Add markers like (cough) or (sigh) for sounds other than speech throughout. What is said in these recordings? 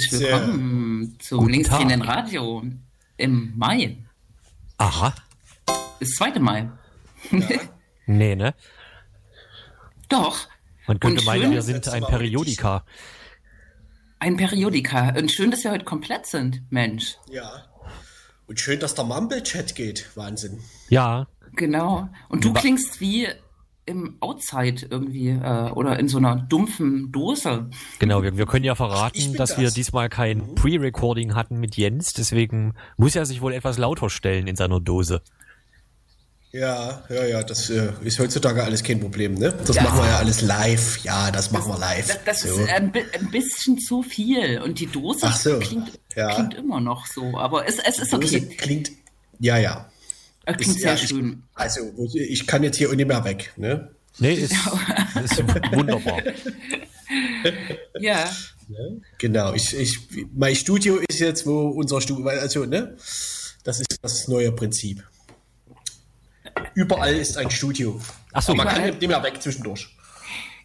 Herzlich willkommen zum Guten linksdrehenden. Radio im Mai. Aha. Ist 2. Mai. (laughs) Nee, ne? Doch. Man könnte Und meinen, schön- wir sind ein Periodika. Ein Periodika. Und schön, dass wir heute komplett sind, Mensch. Ja. Und schön, dass der Mumble-Chat geht. Wahnsinn. Ja, Genau. Und du klingst wie im Outside irgendwie äh, oder in so einer dumpfen Dose. genau. Wir, wir können ja verraten, dass wir das. diesmal kein Pre-Recording hatten mit Jens. Deswegen muss er sich wohl etwas lauter stellen in seiner Dose. Ja, ja, ja, das äh, ist heutzutage alles kein Problem, ne? Das machen wir ja alles live. Ja, das machen wir live. Das, das so. ist ein, bi- ein bisschen zu viel. Und die Dose so, klingt, ja. klingt immer noch so. Aber es, es ist Dose okay. klingt, ja, ja. Es klingt Ist- sehr ja, ich- schön. Also, ich kann jetzt hier auch nicht mehr weg, ne? Nee, ist, ist wunderbar. (laughs) Ja. Genau, ich, ich, mein Studio ist jetzt, wo unser Studio, also, ne? Das ist das neue Prinzip. Überall ist ein Studio. Ach so, Aber man kann nicht mehr weg zwischendurch.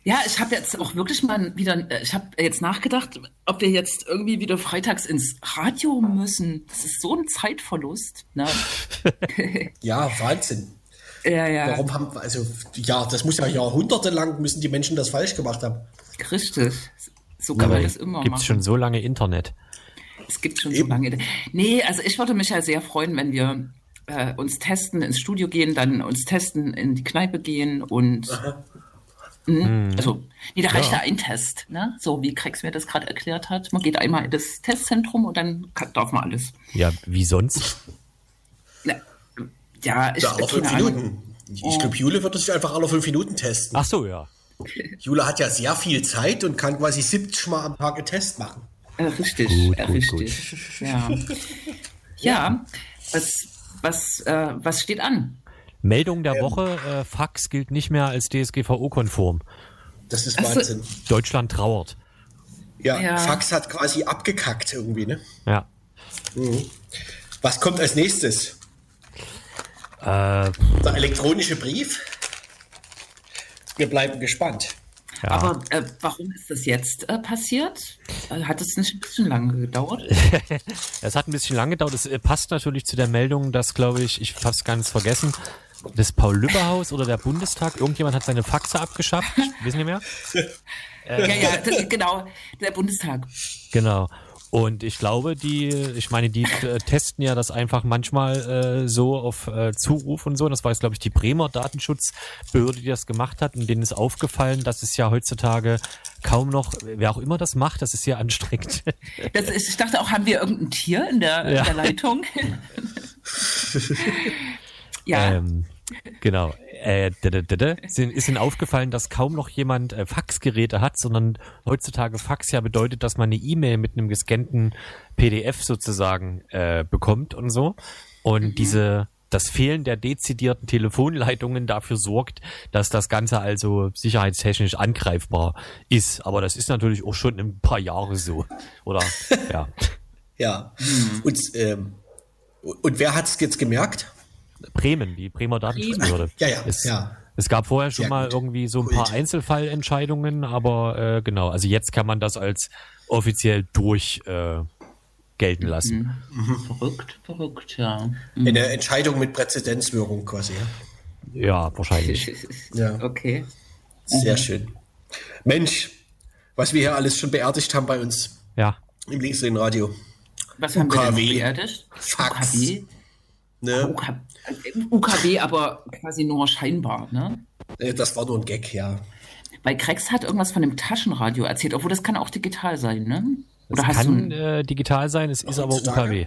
Ja, ich habe jetzt auch wirklich mal wieder, äh, ich habe jetzt nachgedacht, ob wir jetzt irgendwie wieder freitags ins Radio müssen. Das ist so ein Zeitverlust. Ne? (laughs) Ja, Wahnsinn. ja, ja, Warum haben, also, ja, das muss ja jahrhundertelang müssen die Menschen das falsch gemacht haben. richtig. So kann man Aber das immer gibt's machen. schon so lange Internet? Es gibt schon so Eben. lange. Nee, also ich würde mich ja sehr freuen, wenn wir äh, uns testen, ins Studio gehen, dann uns testen, in die Kneipe gehen und Mhm. also, nee, da reicht ja. ein Test, ne? So wie Krex mir das gerade erklärt hat. Man geht einmal in das Testzentrum und dann darf man alles. Ja, wie sonst? Na, ja, ich Ja, alle fünf keine Ahnung. Minuten. Ich glaube, Jule wird sich einfach alle fünf Minuten testen. Ach so, ja. Jule hat ja sehr viel Zeit und kann quasi 70 Mal am Tag einen Test machen. Richtig, Gut, gut, richtig. Ja. (laughs) ja, was, was, äh, was steht an? Meldung Ähm. der Woche, äh, Fax gilt nicht mehr als DSGVO-konform. Das ist Ach so. Wahnsinn. Deutschland trauert. Ja, Ja. Fax hat quasi abgekackt irgendwie, ne? Ja. Was kommt als nächstes? Äh, Der elektronische Brief? Wir bleiben gespannt. ja. Aber äh, warum ist das jetzt äh, passiert? Äh, hat es nicht ein bisschen lange gedauert? (laughs) Es hat ein bisschen lange gedauert. Es äh, passt natürlich zu der Meldung, dass, glaube ich, ich hab's ganz vergessen, das Paul-Lübbe-Haus oder der Bundestag, irgendjemand hat seine Faxe abgeschafft. Wissen Sie mehr? (laughs) ja, ja, das, genau, der Bundestag. Genau. Und ich glaube, die, ich meine, die äh, testen ja das einfach manchmal äh, so auf äh, Zuruf und so. Das war jetzt, glaube ich, die Bremer Datenschutzbehörde, die das gemacht hat. Und denen ist aufgefallen, dass es ja heutzutage kaum noch, wer auch immer das macht, das ist sehr anstrengend. (laughs) Das ist, ich dachte auch, haben wir irgendein Tier in der, in Ja. der Leitung? (laughs) ja, Ähm, genau. Äh, sind, ist ihnen aufgefallen, dass kaum noch jemand äh, Faxgeräte hat, sondern heutzutage Fax ja bedeutet, dass man eine E-Mail mit einem gescannten PDF sozusagen äh, bekommt und so. Und diese das Fehlen der dezidierten Telefonleitungen dafür sorgt, dass das Ganze also sicherheitstechnisch angreifbar ist. Aber das ist natürlich auch schon ein paar Jahre so. Oder (laughs) ja. Ja. Und, ähm, und wer hat es jetzt gemerkt? Bremen, die Bremer Datenschutzbehörde. Ja, ja, Es, ja. es gab vorher schon Sehr mal gut. irgendwie so ein Kult. paar Einzelfallentscheidungen, aber äh, genau, also jetzt kann man das als offiziell durch äh, gelten lassen. verrückt, verrückt, ja. Eine Entscheidung mit Präzedenzwirkung quasi. Ja? Ja, wahrscheinlich. (laughs) Ja. Okay. Sehr schön. Mensch, was wir hier alles schon beerdigt haben bei uns Ja. im linksdrehenden Radio. Was haben wir denn UKW. beerdigt? Fax. UKW? Ne? UKW, UKW, aber quasi nur scheinbar, ne? Äh, Das war nur ein Gag, ja. Weil Krex hat irgendwas von dem Taschenradio erzählt, obwohl das kann auch digital sein, ne? Oder Es hast kann du. äh, digital sein, es ist aber. UKW.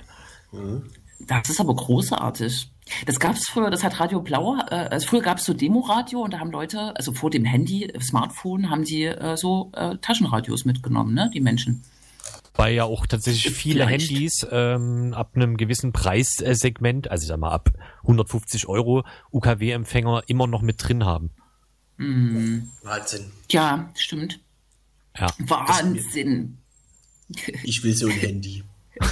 Das ist aber großartig. Das gab es früher, das hat Radio Blau, äh, also früher gab es so Demoradio und da haben Leute, also vor dem Handy, Smartphone, haben die äh, so äh, Taschenradios mitgenommen, ne? Die Menschen. Weil ja auch tatsächlich viele Vielleicht. Handys ähm, ab einem gewissen Preissegment, also ich sag mal ab 150 Euro, UKW-Empfänger immer noch mit drin haben. Wahnsinn. Ja, stimmt. Ja. Wahnsinn. Ich will so ein Handy. (laughs)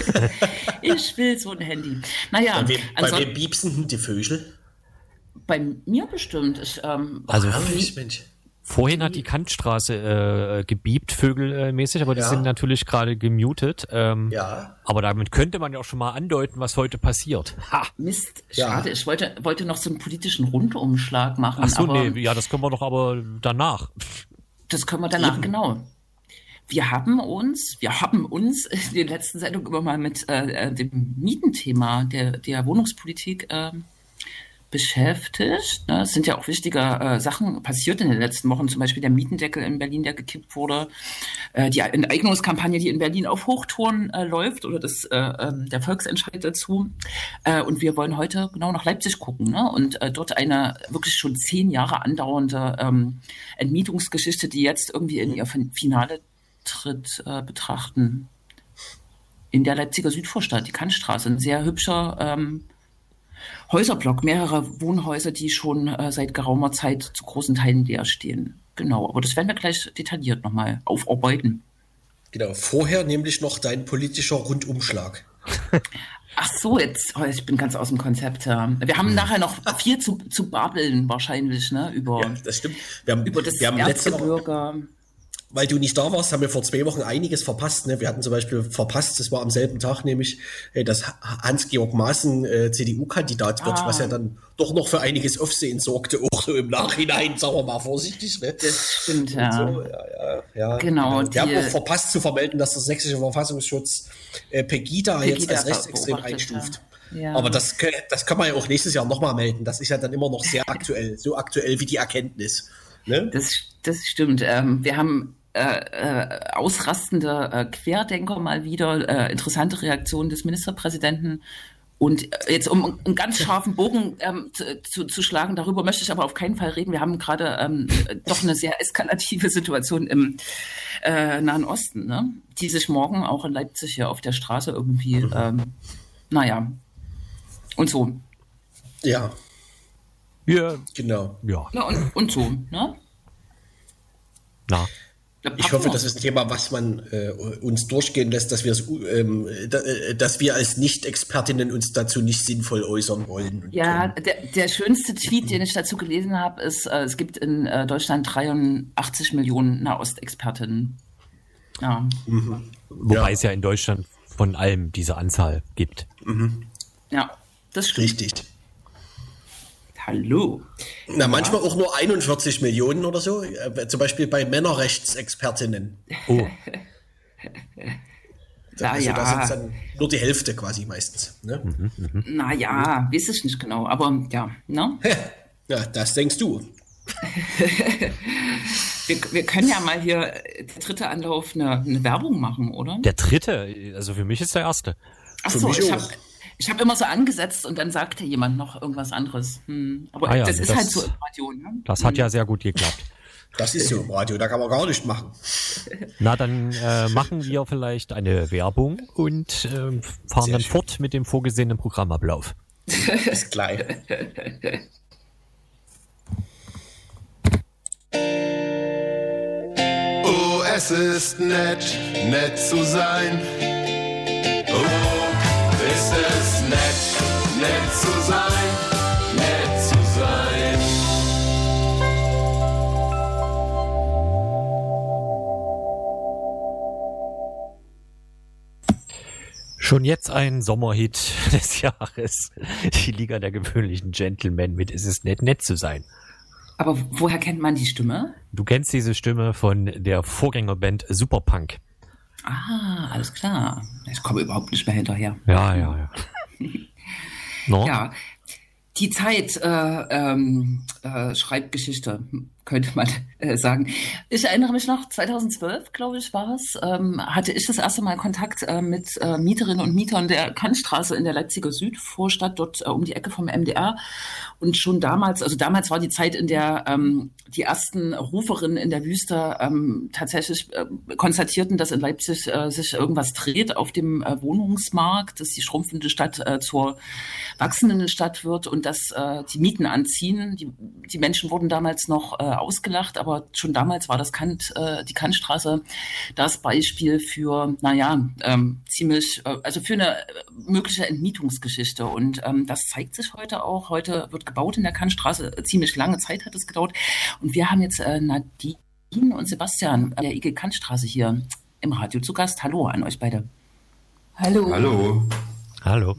Ich will so ein Handy. Naja, Bei wem, bei ansonsten- wem piepsen die Vögel? bei mir bestimmt. Ich, ähm, Also Mensch. Vorhin hat die Kantstraße äh, gebiebt, vögelmäßig, aber die Ja. sind natürlich gerade gemutet. Ähm, Ja. Aber damit könnte man ja auch schon mal andeuten, was heute passiert. Ha! Mist, Ja. schade. Ich wollte, wollte noch so einen politischen Rundumschlag machen, Ach so, aber nee, ja, das können wir doch aber danach. das können wir danach, genau. Wir haben uns, wir haben uns in den letzten Sendungen immer mal mit äh, äh, dem Mietenthema der, der Wohnungspolitik ähm, beschäftigt. Ne? Es sind ja auch wichtige äh, Sachen passiert in den letzten Wochen, zum Beispiel der Mietendeckel in Berlin, der gekippt wurde, äh, die Enteignungskampagne, die in Berlin auf Hochtouren äh, läuft oder das, äh, ähm, der Volksentscheid dazu. Und wir wollen heute genau nach Leipzig gucken ne? und dort eine wirklich schon zehn Jahre andauernde ähm, Entmietungsgeschichte, die jetzt irgendwie in ihr Fin- Finale tritt, betrachten. In der Leipziger Südvorstadt, die Kantstraße, ein sehr hübscher ähm, Häuserblock, mehrere Wohnhäuser, die schon äh, seit geraumer Zeit zu großen Teilen leer stehen. Genau, aber das werden wir gleich detailliert nochmal aufarbeiten. Genau. Vorher nämlich noch dein politischer Rundumschlag. (laughs) Ach so, jetzt, oh, ich bin ganz aus dem Konzept. Ja. Wir haben nachher noch viel zu, zu babbeln wahrscheinlich, ne, über, Ja, das stimmt. Wir haben, über das wir haben letzte Woche. Weil du nicht da warst, haben wir vor zwei Wochen einiges verpasst. Ne? Wir hatten zum Beispiel verpasst, das war am selben Tag nämlich, äh, dass Hans-Georg Maaßen äh, CDU-Kandidat wird, Ah. was ja dann doch noch für einiges Aufsehen sorgte, auch so im Nachhinein, sagen wir mal vorsichtig. Ne? Das stimmt, ja. So, ja, ja, ja. Genau, Wir haben auch verpasst zu vermelden, dass der sächsische Verfassungsschutz äh, Pegida, jetzt Pegida als rechtsextrem einstuft. ja. Aber das, das kann man ja auch nächstes Jahr nochmal melden. Das ist ja dann immer noch sehr aktuell, so aktuell wie die Erkenntnis. Ne? Das, das stimmt. Ähm, wir haben äh, äh, ausrastende äh, Querdenker mal wieder, äh, interessante Reaktionen des Ministerpräsidenten. Und äh, jetzt, um einen ganz scharfen Bogen ähm, zu, zu, zu schlagen, darüber möchte ich aber auf keinen Fall reden. Wir haben gerade ähm, äh, doch eine sehr eskalative Situation im äh, Nahen Osten, ne? die sich morgen auch in Leipzig hier auf der Straße irgendwie, ähm, naja, und so. Ja, Ja, genau. ja, Ja, und, und so. Ne? na. Ich hoffe, das ist ein Thema, was man äh, uns durchgehen lässt, dass wir es, ähm, da, äh, dass wir als Nicht-Expertinnen uns dazu nicht sinnvoll äußern wollen. Und, Ja, der, der schönste Tweet, den ich dazu gelesen habe, ist, äh, es gibt in äh, Deutschland 83 Millionen Nahostexpertinnen. Ja, Wobei Ja. es ja in Deutschland von allem diese Anzahl gibt. ja, das stimmt. richtig. Hallo. Na, manchmal auch nur 41 Millionen oder so. Äh, zum Beispiel bei Männerrechtsexpertinnen. Oh, Na Also da ja. sind dann nur die Hälfte quasi meistens. Ne? Naja, weiß ich nicht genau, aber ja, ne? Ja, das denkst du. (laughs) Wir, wir können ja mal hier äh, der dritte Anlauf eine, eine Werbung machen, oder? der dritte, also für mich ist der erste. Ach für so, mich ich habe ich hab immer so angesetzt und dann sagte jemand noch irgendwas anderes. Hm. Aber Ah ja, das ist das- halt so im Radio, ne? Das hat ja sehr gut geklappt. Das ist so im Radio, da kann man gar nicht machen. Na, dann äh, machen wir vielleicht eine Werbung und ähm, fahren dann schön. fort mit dem vorgesehenen Programmablauf. (laughs) Bis gleich. Oh, es ist nett, nett zu sein. Oh, es nett, nett zu sein, nett zu sein. Schon jetzt ein Sommerhit (laughs) des Jahres. Die Liga der gewöhnlichen Gentlemen mit Es ist nett, nett zu sein. Aber woher kennt man die Stimme? Du kennst diese Stimme von der Vorgängerband Superpunk. Ah, alles klar. Ich komme überhaupt nicht mehr hinterher. Ja, ja, ja. (laughs) No? Ja, die Zeit äh, ähm, äh, schreibt Geschichte, könnte man äh, sagen. Ich erinnere mich noch, 2012, glaube ich, war es, ähm, hatte ich das erste Mal Kontakt äh, mit äh, Mieterinnen und Mietern der Kantstraße in der Leipziger Südvorstadt, dort äh, um die Ecke vom MDR. Und schon damals, also damals war die Zeit, in der ähm, die ersten Ruferinnen in der Wüste ähm, tatsächlich äh, konstatierten, dass in Leipzig äh, sich irgendwas dreht auf dem Wohnungsmarkt, dass die schrumpfende Stadt zur wachsenden Stadt wird und dass die Mieten anziehen. Die, die Menschen wurden damals noch ausgelacht, aber schon damals war das Kant, äh, die Kantstraße das Beispiel für, naja, ähm, ziemlich, äh, also für eine mögliche Entmietungsgeschichte. Und ähm, das zeigt sich heute auch. Heute wird gebaut in der Kantstraße. Ziemlich lange Zeit hat es gedauert. Und wir haben jetzt äh, Nadine und Sebastian der IG Kantstraße hier im Radio zu Gast. Hallo an euch beide. Hallo. Hallo. Hallo.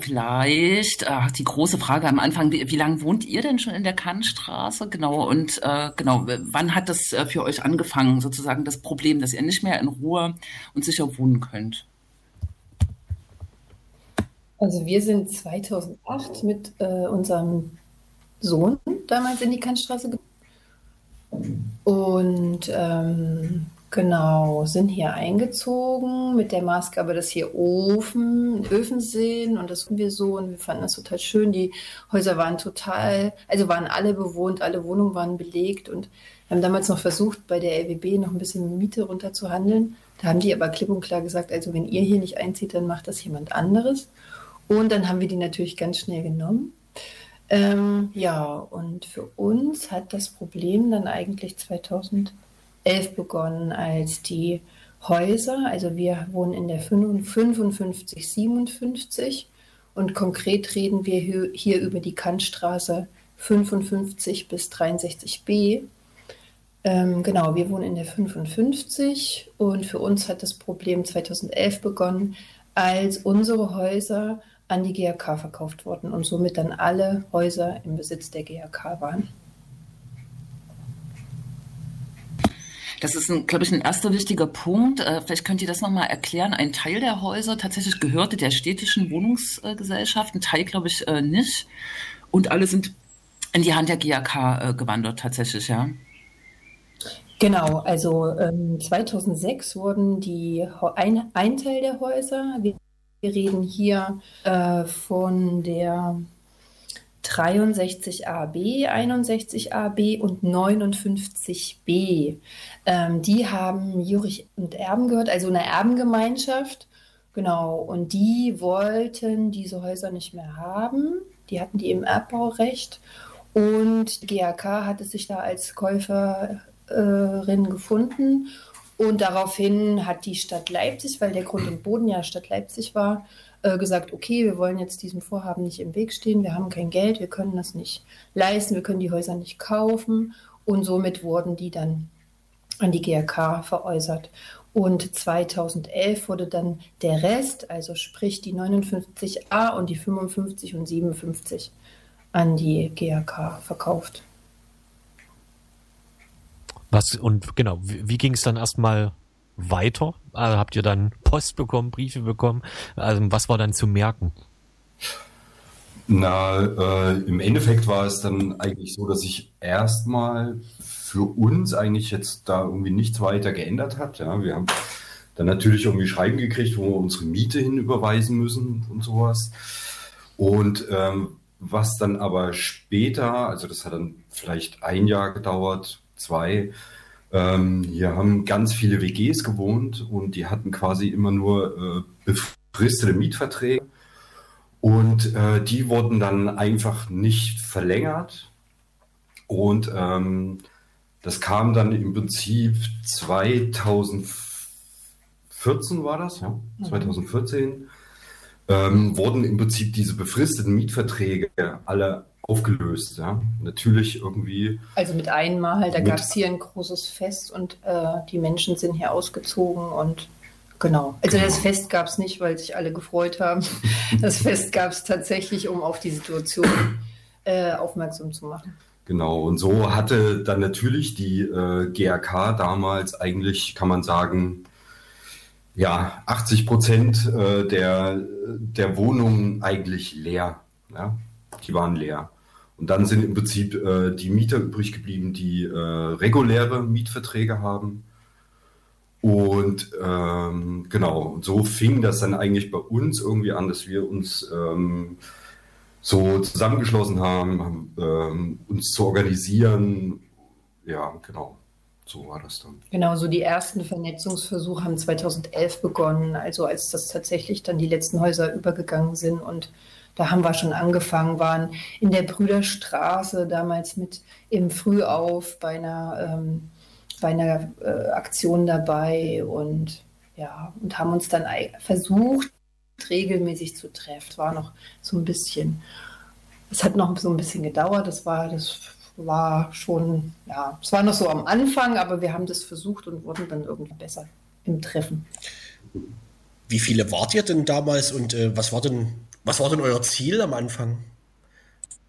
Vielleicht ach, die große Frage am Anfang, wie, wie lange wohnt ihr denn schon in der Kannstraße? Genau, und äh, genau, wann hat das äh, für euch angefangen, sozusagen das Problem, dass ihr nicht mehr in Ruhe und sicher wohnen könnt? Also wir sind 2008 mit äh, unserem Sohn damals in die Kannstraße gekommen. Und ähm, Genau, sind hier eingezogen mit der Maßgabe, dass hier Ofen, Öfen sind und das wir so und wir fanden das total schön. Die Häuser waren total, also waren alle bewohnt, alle Wohnungen waren belegt und haben damals noch versucht, bei der LWB noch ein bisschen Miete runterzuhandeln. Da haben die aber klipp und klar gesagt, also wenn ihr hier nicht einzieht, dann macht das jemand anderes. Und dann haben wir die natürlich ganz schnell genommen. Ähm, ja, und für uns hat das Problem dann eigentlich 2000 11 begonnen, als die Häuser, also wir wohnen in der 55, 57 und konkret reden wir hier über die Kantstraße 55 bis 63b. Ähm, genau, wir wohnen in der 55 und für uns hat das Problem 2011 begonnen, als unsere Häuser an die GRK verkauft wurden und somit dann alle Häuser im Besitz der GRK waren. Das ist, glaube ich, ein erster wichtiger Punkt. Äh, vielleicht könnt ihr das nochmal erklären. Ein Teil der Häuser tatsächlich gehörte der städtischen Wohnungsgesellschaft, ein Teil, glaube ich, äh, nicht. Und alle sind in die Hand der GAK äh, gewandert, tatsächlich, ja. Genau, also ähm, 2006 wurden die ein, ein Teil der Häuser, wir, wir reden hier äh, von der 63AB, 61AB und 59B. Ähm, die haben Jurich und Erben gehört, also eine Erbengemeinschaft. Genau, und die wollten diese Häuser nicht mehr haben. Die hatten die im Erbbaurecht. Und GAK hatte sich da als Käuferin gefunden. Und daraufhin hat die Stadt Leipzig, weil der Grund und Boden ja Stadt Leipzig war, äh, gesagt, okay, wir wollen jetzt diesem Vorhaben nicht im Weg stehen, wir haben kein Geld, wir können das nicht leisten, wir können die Häuser nicht kaufen und somit wurden die dann an die GRK veräußert. Und 2011 wurde dann der Rest, also sprich die 59a und die 55 und 57 an die GRK verkauft. Was und genau, wie, wie ging es dann erstmal weiter? Also habt ihr dann Post bekommen, Briefe bekommen? Also was war dann zu merken? Na, äh, im Endeffekt war es dann eigentlich so, dass sich erstmal für uns eigentlich jetzt da irgendwie nichts weiter geändert hat. Ja, wir haben dann natürlich irgendwie Schreiben gekriegt, wo wir unsere Miete hinüberweisen müssen und sowas. Und ähm, was dann aber später, also das hat dann vielleicht ein Jahr gedauert, zwei, ähm, hier haben ganz viele WGs gewohnt und die hatten quasi immer nur äh, befristete Mietverträge. Und äh, die wurden dann einfach nicht verlängert. Und ähm, das kam dann im Prinzip 2014 war das, ja, 2014, mhm. ähm, wurden im Prinzip diese befristeten Mietverträge alle aufgelöst. Ja? Natürlich irgendwie. Also mit einmal, da gab es hier ein großes Fest und äh, die Menschen sind hier ausgezogen und genau. Also genau. das Fest gab es nicht, weil sich alle gefreut haben. (laughs) das Fest gab es tatsächlich, um auf die Situation äh, aufmerksam zu machen. Genau, und so hatte dann natürlich die äh, GRK damals eigentlich, kann man sagen, ja, 80 Prozent äh, der, der Wohnungen eigentlich leer. Ja? Die waren leer. Und dann sind im Prinzip äh, die Mieter übrig geblieben, die äh, reguläre Mietverträge haben. Und ähm, genau, so fing das dann eigentlich bei uns irgendwie an, dass wir uns ähm, so zusammengeschlossen haben, haben ähm, uns zu organisieren. Ja, genau. So war das dann. Genau, so die ersten Vernetzungsversuche haben 2011 begonnen, also als das tatsächlich dann die letzten Häuser übergegangen sind und da haben wir schon angefangen, waren in der Brüderstraße damals mit im Frühauf bei einer, ähm, bei einer äh, Aktion dabei und ja, und haben uns dann versucht, regelmäßig zu treffen. War noch so ein bisschen, es hat noch so ein bisschen gedauert, das war, das war schon, ja, es war noch so am Anfang, aber wir haben das versucht und wurden dann irgendwie besser im Treffen. Wie viele wart ihr denn damals und äh, was war denn, was war denn euer Ziel am Anfang?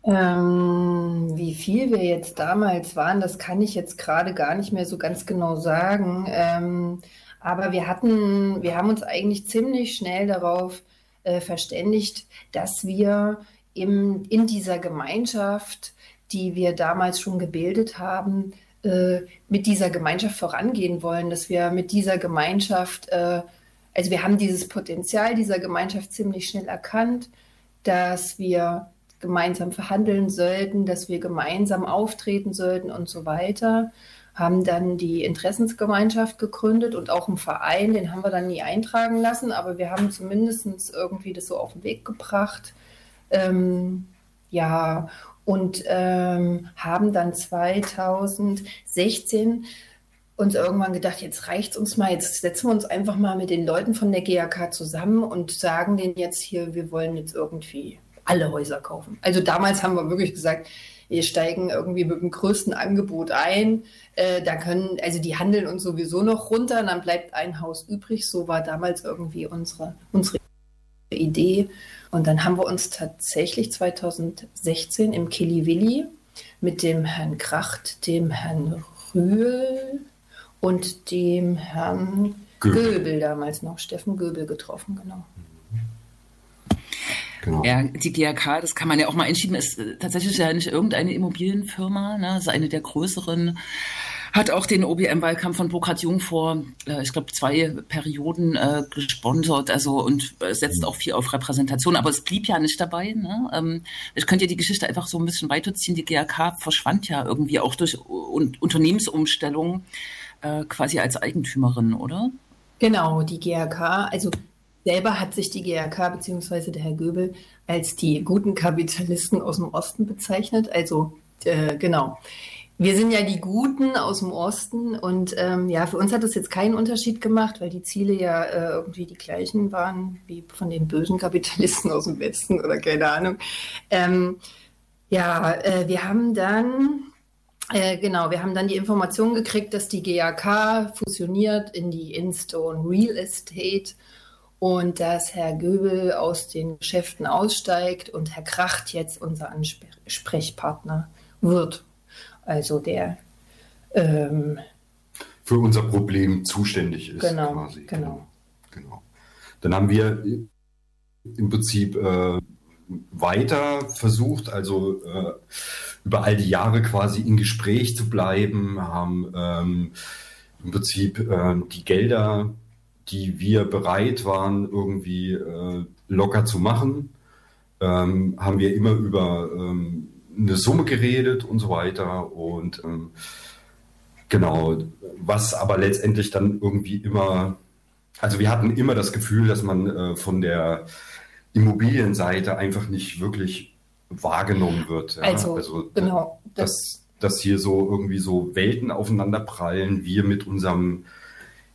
Ähm, wie viel wir jetzt damals waren, das kann ich jetzt gerade gar nicht mehr so ganz genau sagen. Ähm, aber wir hatten, wir haben uns eigentlich ziemlich schnell darauf äh, verständigt, dass wir im, in dieser Gemeinschaft die wir damals schon gebildet haben, äh, mit dieser Gemeinschaft vorangehen wollen, dass wir mit dieser Gemeinschaft, äh, also wir haben dieses Potenzial dieser Gemeinschaft ziemlich schnell erkannt, dass wir gemeinsam verhandeln sollten, dass wir gemeinsam auftreten sollten und so weiter. Haben dann die Interessensgemeinschaft gegründet und auch einen Verein, den haben wir dann nie eintragen lassen, aber wir haben zumindest irgendwie das so auf den Weg gebracht. Ähm, ja, und ähm, haben dann 2016 uns irgendwann gedacht, jetzt reicht es uns mal, jetzt setzen wir uns einfach mal mit den Leuten von der GAK zusammen und sagen denen jetzt hier, wir wollen jetzt irgendwie alle Häuser kaufen. Also damals haben wir wirklich gesagt, wir steigen irgendwie mit dem größten Angebot ein. Äh, da können, also die handeln uns sowieso noch runter, dann bleibt ein Haus übrig. So war damals irgendwie unsere, unsere Idee. Und dann haben wir uns tatsächlich 2016 im Kiliwilli mit dem Herrn Kracht, dem Herrn Rühl und dem Herrn Göbel, Göbel damals noch, Steffen Göbel getroffen, genau. Genau. Ja, die GRK, das kann man ja auch mal einschieben, ist äh, tatsächlich ja nicht irgendeine Immobilienfirma, ne, ist eine der größeren hat auch den OBM-Wahlkampf von Burkhard Jung vor, äh, ich glaube, zwei Perioden äh, gesponsert, also und äh, setzt auch viel auf Repräsentation, aber es blieb ja nicht dabei. Ne? Ähm, ich könnte ja die Geschichte einfach so ein bisschen weiterziehen. Die GRK verschwand ja irgendwie auch durch un Unternehmensumstellung äh, quasi als Eigentümerin, oder? Genau, die GRK, also selber hat sich die GRK bzw. der Herr Göbel als die guten Kapitalisten aus dem Osten bezeichnet. Also äh, genau. Wir sind ja die Guten aus dem Osten und ähm, ja, für uns hat das jetzt keinen Unterschied gemacht, weil die Ziele ja äh, irgendwie die gleichen waren wie von den bösen Kapitalisten aus dem Westen oder keine Ahnung. Ähm, ja, äh, wir haben dann äh, genau, wir haben dann die Information gekriegt, dass die GAK fusioniert in die Instone Real Estate und dass Herr Göbel aus den Geschäften aussteigt und Herr Kracht jetzt unser Ansprechpartner wird also der ähm, für unser Problem zuständig ist. Genau, quasi. genau. genau. Dann haben wir im Prinzip äh, weiter versucht, also äh, über all die Jahre quasi in Gespräch zu bleiben, haben ähm, im Prinzip äh, die Gelder, die wir bereit waren, irgendwie äh, locker zu machen, ähm, haben wir immer über ähm, eine Summe geredet und so weiter. Und ähm, genau, was aber letztendlich dann irgendwie immer, also wir hatten immer das Gefühl, dass man äh, von der Immobilienseite einfach nicht wirklich wahrgenommen wird. Ja? Also, also genau. Das, dass, dass hier so irgendwie so Welten aufeinanderprallen, wir mit unserem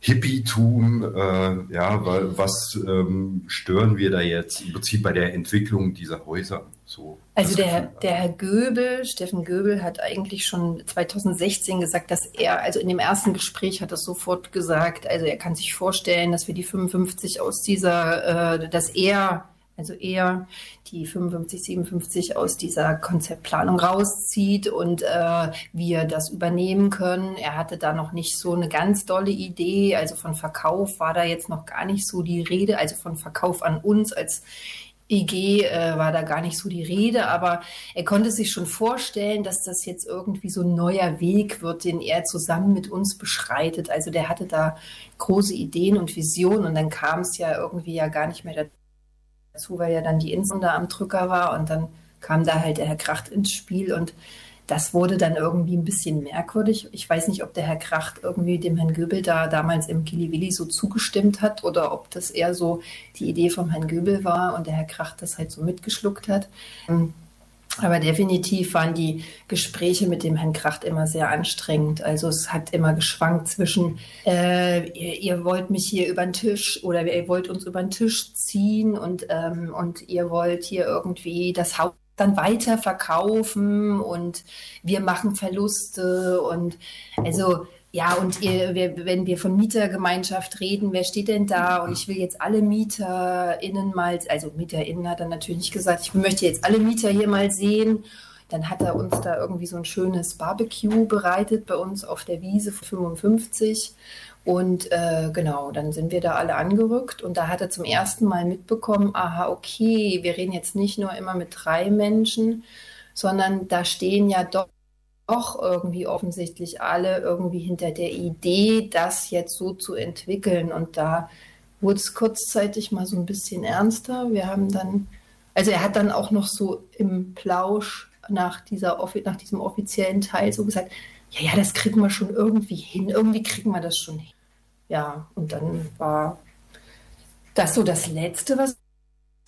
Hippietum, äh, ja, was ähm, stören wir da jetzt im Prinzip bei der Entwicklung dieser Häuser? So, also der, der Herr Göbel, Steffen Göbel, hat eigentlich schon 2016 gesagt, dass er, also in dem ersten Gespräch hat er sofort gesagt, also er kann sich vorstellen, dass wir die 55 aus dieser, äh, dass er also er die 55, 57 aus dieser Konzeptplanung rauszieht und äh, wir das übernehmen können. Er hatte da noch nicht so eine ganz dolle Idee, also von Verkauf war da jetzt noch gar nicht so die Rede, also von Verkauf an uns als EG äh, war da gar nicht so die Rede, aber er konnte sich schon vorstellen, dass das jetzt irgendwie so ein neuer Weg wird, den er zusammen mit uns beschreitet. Also der hatte da große Ideen und Visionen und dann kam es ja irgendwie ja gar nicht mehr dazu dazu, weil ja dann die Insel da am Drücker war und dann kam da halt der Herr Kracht ins Spiel und das wurde dann irgendwie ein bisschen merkwürdig. Ich weiß nicht, ob der Herr Kracht irgendwie dem Herrn Göbel da damals im Kiliwilli so zugestimmt hat oder ob das eher so die Idee vom Herrn Göbel war und der Herr Kracht das halt so mitgeschluckt hat. Aber definitiv waren die Gespräche mit dem Herrn Kracht immer sehr anstrengend. Also es hat immer geschwankt zwischen, äh, ihr, ihr, wollt mich hier über den Tisch oder ihr wollt uns über den Tisch ziehen und, ähm, und ihr wollt hier irgendwie das Haus dann weiter verkaufen und wir machen Verluste und also ja, und ihr, wir, wenn wir von Mietergemeinschaft reden, wer steht denn da? Und ich will jetzt alle MieterInnen mal, also MieterInnen hat er natürlich gesagt, ich möchte jetzt alle Mieter hier mal sehen. Dann hat er uns da irgendwie so ein schönes Barbecue bereitet bei uns auf der Wiese 55. Und äh, genau, dann sind wir da alle angerückt und da hat er zum ersten Mal mitbekommen, aha, okay, wir reden jetzt nicht nur immer mit drei Menschen, sondern da stehen ja doch doch irgendwie offensichtlich alle irgendwie hinter der Idee, das jetzt so zu entwickeln. Und da wurde es kurzzeitig mal so ein bisschen ernster. Wir haben dann, also er hat dann auch noch so im Plausch nach, dieser, nach diesem offiziellen Teil so gesagt, ja, ja, das kriegen wir schon irgendwie hin, irgendwie kriegen wir das schon hin. Ja, und dann war das so das Letzte, was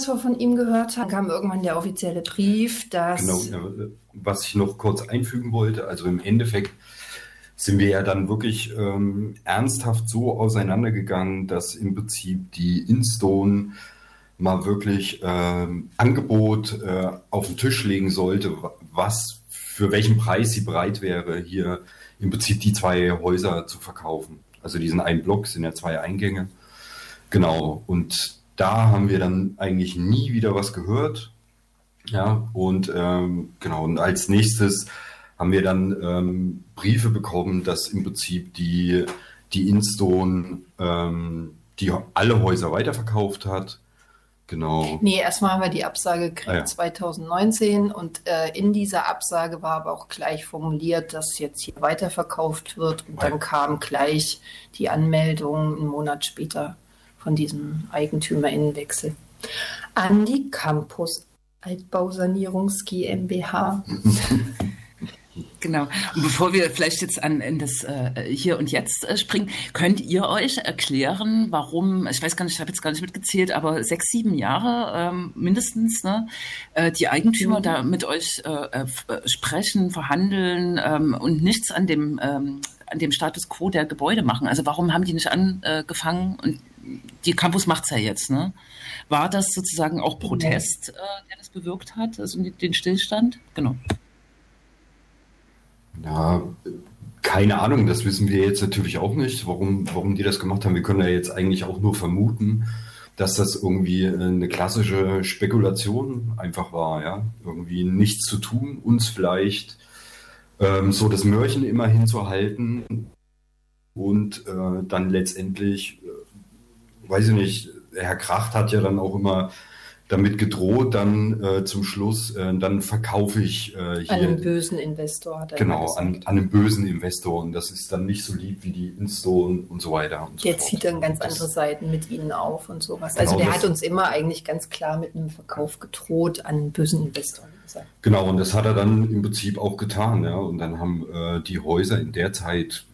wir von ihm gehört haben, kam irgendwann der offizielle Brief, dass. Genau, was ich noch kurz einfügen wollte, also im Endeffekt sind wir ja dann wirklich ähm, ernsthaft so auseinandergegangen, dass im Prinzip die Instone mal wirklich ähm, Angebot äh, auf den Tisch legen sollte, was für welchen Preis sie bereit wäre, hier im Prinzip die zwei Häuser zu verkaufen. Also diesen einen Block sind ja zwei Eingänge. Genau. Und da haben wir dann eigentlich nie wieder was gehört. Ja, und ähm, genau, und als nächstes haben wir dann ähm, Briefe bekommen, dass im Prinzip die, die Instone ähm, die alle Häuser weiterverkauft hat. Genau. Nee, erstmal haben wir die Absage gekriegt ah, ja. 2019 und äh, in dieser Absage war aber auch gleich formuliert, dass jetzt hier weiterverkauft wird und dann kam gleich die Anmeldung einen Monat später von diesem Eigentümerinnenwechsel an die Campus Altbausanierungs GmbH. (laughs) Genau. Und bevor wir vielleicht jetzt an in das äh, Hier und Jetzt äh, springen, könnt ihr euch erklären, warum, ich weiß gar nicht, ich habe jetzt gar nicht mitgezählt, aber sechs, sieben Jahre ähm, mindestens, ne, äh, die Eigentümer mhm. da mit euch äh, äh, sprechen, verhandeln ähm, und nichts an dem, ähm, an dem Status quo der Gebäude machen. Also warum haben die nicht angefangen und die Campus macht es ja jetzt, ne? War das sozusagen auch Protest, äh, der das bewirkt hat, also den Stillstand? Genau. Ja, keine Ahnung, das wissen wir jetzt natürlich auch nicht, warum, warum die das gemacht haben. Wir können ja jetzt eigentlich auch nur vermuten, dass das irgendwie eine klassische Spekulation einfach war, ja. Irgendwie nichts zu tun, uns vielleicht ähm, so das Mörchen immer hinzuhalten und äh, dann letztendlich äh, weiß ich nicht, Herr Kracht hat ja dann auch immer damit gedroht, dann äh, zum Schluss, äh, dann verkaufe ich äh, hier. An einen bösen Investor hat er Genau, an, an, einen bösen Investor. Und das ist dann nicht so lieb wie die Insto und, und so weiter. Und der so zieht dann ganz das, andere Seiten mit ihnen auf und sowas. Also genau, der hat uns immer eigentlich ganz klar mit einem Verkauf gedroht an einen bösen Investor. Genau, und das hat er dann im Prinzip auch getan. Ja. Und dann haben äh, die Häuser in der Zeit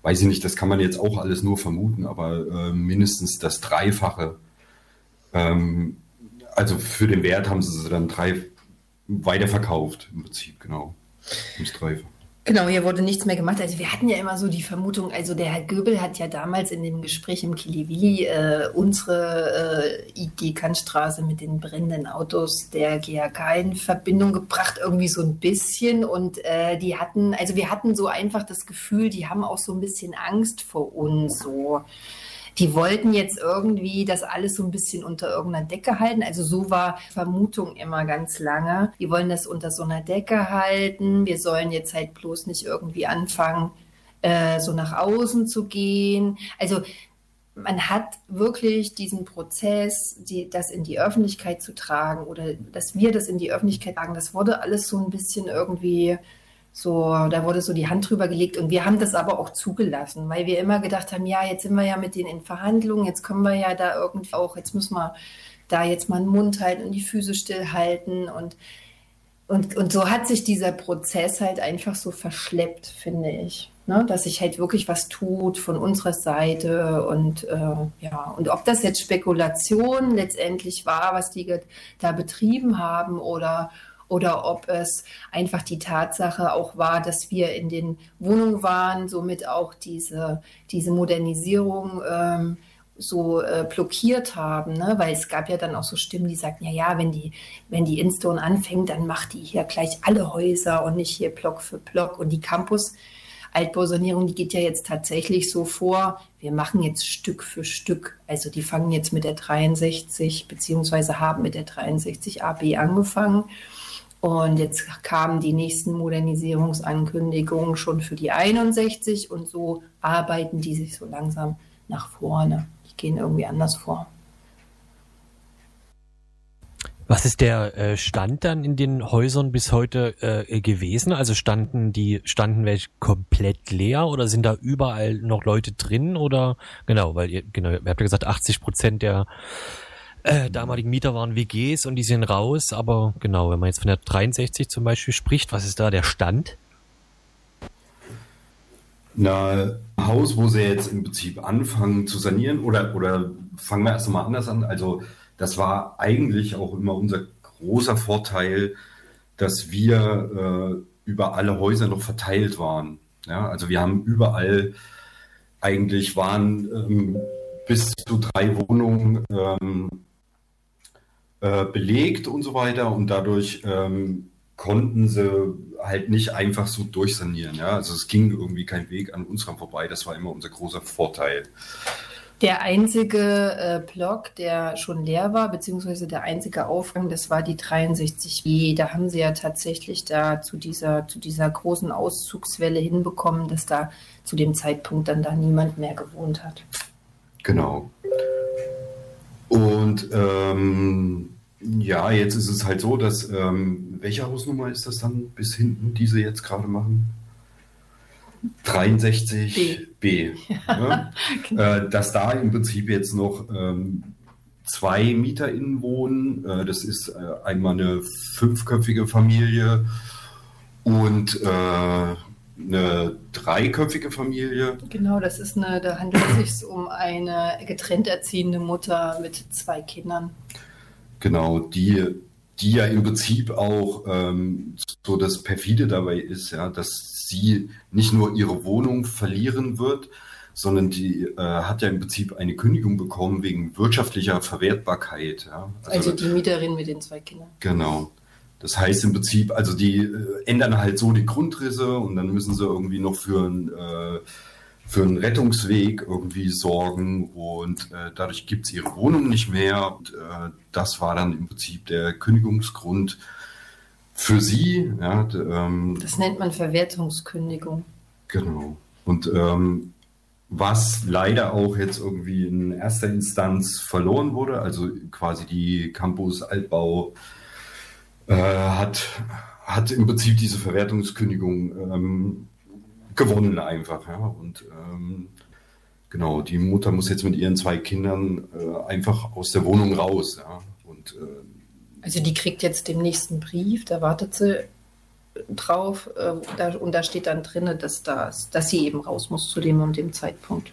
weiß ich nicht, das kann man jetzt auch alles nur vermuten, aber äh, mindestens das Dreifache. Ähm, also für den Wert haben sie sie dann drei weiterverkauft, im Prinzip, genau. Ums. Genau, hier wurde nichts mehr gemacht. Also wir hatten ja immer so die Vermutung, also der Herr Göbel hat ja damals in dem Gespräch im Kiliwili äh, unsere äh, IG-Kantstraße mit den brennenden Autos der GHK in Verbindung gebracht, irgendwie so ein bisschen. Und äh, die hatten, also wir hatten so einfach das Gefühl, die haben auch so ein bisschen Angst vor uns, so die wollten jetzt irgendwie das alles so ein bisschen unter irgendeiner Decke halten. Also so war Vermutung immer ganz lange. Die wollen das unter so einer Decke halten. Wir sollen jetzt halt bloß nicht irgendwie anfangen, äh, so nach außen zu gehen. Also man hat wirklich diesen Prozess, die, das in die Öffentlichkeit zu tragen oder dass wir das in die Öffentlichkeit tragen, das wurde alles so ein bisschen irgendwie so, da wurde so die Hand drüber gelegt und wir haben das aber auch zugelassen, weil wir immer gedacht haben, ja, jetzt sind wir ja mit denen in Verhandlungen, jetzt können wir ja da irgendwie auch, jetzt müssen wir da jetzt mal den Mund halten und die Füße stillhalten und und, und so hat sich dieser Prozess halt einfach so verschleppt, finde ich. Ne, dass sich halt wirklich was tut von unserer Seite und äh, ja, und ob das jetzt Spekulation letztendlich war, was die da betrieben haben oder oder ob es einfach die Tatsache auch war, dass wir in den Wohnungen waren, somit auch diese, diese Modernisierung ähm, so äh, blockiert haben, ne? weil es gab ja dann auch so Stimmen, die sagten, ja, ja, wenn die, wenn die Instone anfängt, dann macht die hier gleich alle Häuser und nicht hier Block für Block und die Campus. Altbausanierung, die geht ja jetzt tatsächlich so vor, wir machen jetzt Stück für Stück. Also die fangen jetzt mit der 63 beziehungsweise haben mit der 63 AB angefangen. Und jetzt kamen die nächsten Modernisierungsankündigungen schon für die 61 und so arbeiten die sich so langsam nach vorne gehen irgendwie anders vor. Was ist der äh, Stand dann in den Häusern bis heute äh, gewesen? Also standen die, standen welche komplett leer oder sind da überall noch Leute drin oder genau, weil ihr, genau, ihr habt ja gesagt, 80 Prozent der äh, damaligen Mieter waren WGs und die sind raus, aber genau, wenn man jetzt von der 63 zum Beispiel spricht, was ist da der Stand? Na, Haus, wo sie jetzt im Prinzip anfangen zu sanieren, oder, oder fangen wir erst mal anders an. Also, das war eigentlich auch immer unser großer Vorteil, dass wir äh, über alle Häuser noch verteilt waren. Ja, also wir haben überall eigentlich waren ähm, bis zu drei Wohnungen ähm, äh, belegt und so weiter und dadurch ähm, konnten sie halt nicht einfach so durchsanieren. Ja? Also es ging irgendwie kein Weg an uns vorbei. Das war immer unser großer Vorteil. Der einzige äh, Block, der schon leer war, beziehungsweise der einzige Aufgang, das war die 63B. Da haben sie ja tatsächlich da zu dieser, zu dieser großen Auszugswelle hinbekommen, dass da zu dem Zeitpunkt dann da niemand mehr gewohnt hat. Genau. Und ähm, ja, jetzt ist es halt so, dass, ähm, welche Hausnummer ist das dann bis hinten, die sie jetzt gerade machen? 63b. B. Ja, ne? (laughs) genau. äh, dass da im Prinzip jetzt noch ähm, zwei MieterInnen wohnen. Äh, das ist äh, einmal eine fünfköpfige Familie und äh, eine dreiköpfige Familie. Genau, das ist eine, da handelt es sich um eine getrennt erziehende Mutter mit zwei Kindern. Genau, die, die ja im Prinzip auch ähm, so das Perfide dabei ist, ja, dass sie nicht nur ihre Wohnung verlieren wird, sondern die äh, hat ja im Prinzip eine Kündigung bekommen wegen wirtschaftlicher Verwertbarkeit. Ja. Also, also die Mieterin mit den zwei Kindern. Genau. Das heißt im Prinzip, also die äh, ändern halt so die Grundrisse und dann müssen sie irgendwie noch für ein äh, für einen Rettungsweg irgendwie sorgen und äh, dadurch gibt es ihre Wohnung nicht mehr. Und, äh, das war dann im Prinzip der Kündigungsgrund für sie. Ja, ähm, das nennt man Verwertungskündigung. Genau. Und ähm, was leider auch jetzt irgendwie in erster Instanz verloren wurde, also quasi die Campus Altbau äh, hat, hat im Prinzip diese Verwertungskündigung ähm, gewonnen einfach. Ja. Und ähm, genau, die Mutter muss jetzt mit ihren zwei Kindern äh, einfach aus der Wohnung raus. Ja. Und, äh, also die kriegt jetzt den nächsten Brief, da wartet sie drauf äh, da, und da steht dann drin, dass, das, dass sie eben raus muss zu dem und dem Zeitpunkt.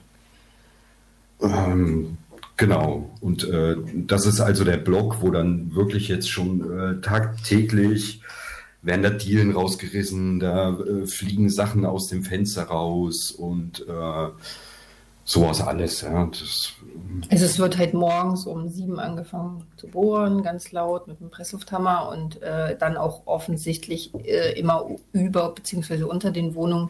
Ähm, genau, und äh, das ist also der Block, wo dann wirklich jetzt schon äh, tagtäglich werden da Dielen rausgerissen, da äh, fliegen Sachen aus dem Fenster raus und äh, sowas alles. Ja. Das, also es wird halt morgens um sieben angefangen zu bohren, ganz laut mit einem Presslufthammer und äh, dann auch offensichtlich äh, immer über bzw. unter den Wohnungen,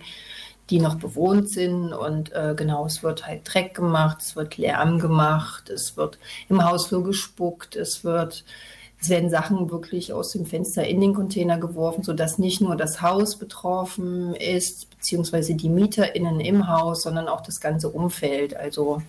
die noch bewohnt sind. Und äh, genau, es wird halt Dreck gemacht, es wird Lärm gemacht, es wird im Hausflur gespuckt, es wird es werden Sachen wirklich aus dem Fenster in den Container geworfen, sodass nicht nur das Haus betroffen ist, beziehungsweise die MieterInnen im Haus, sondern auch das ganze Umfeld. Also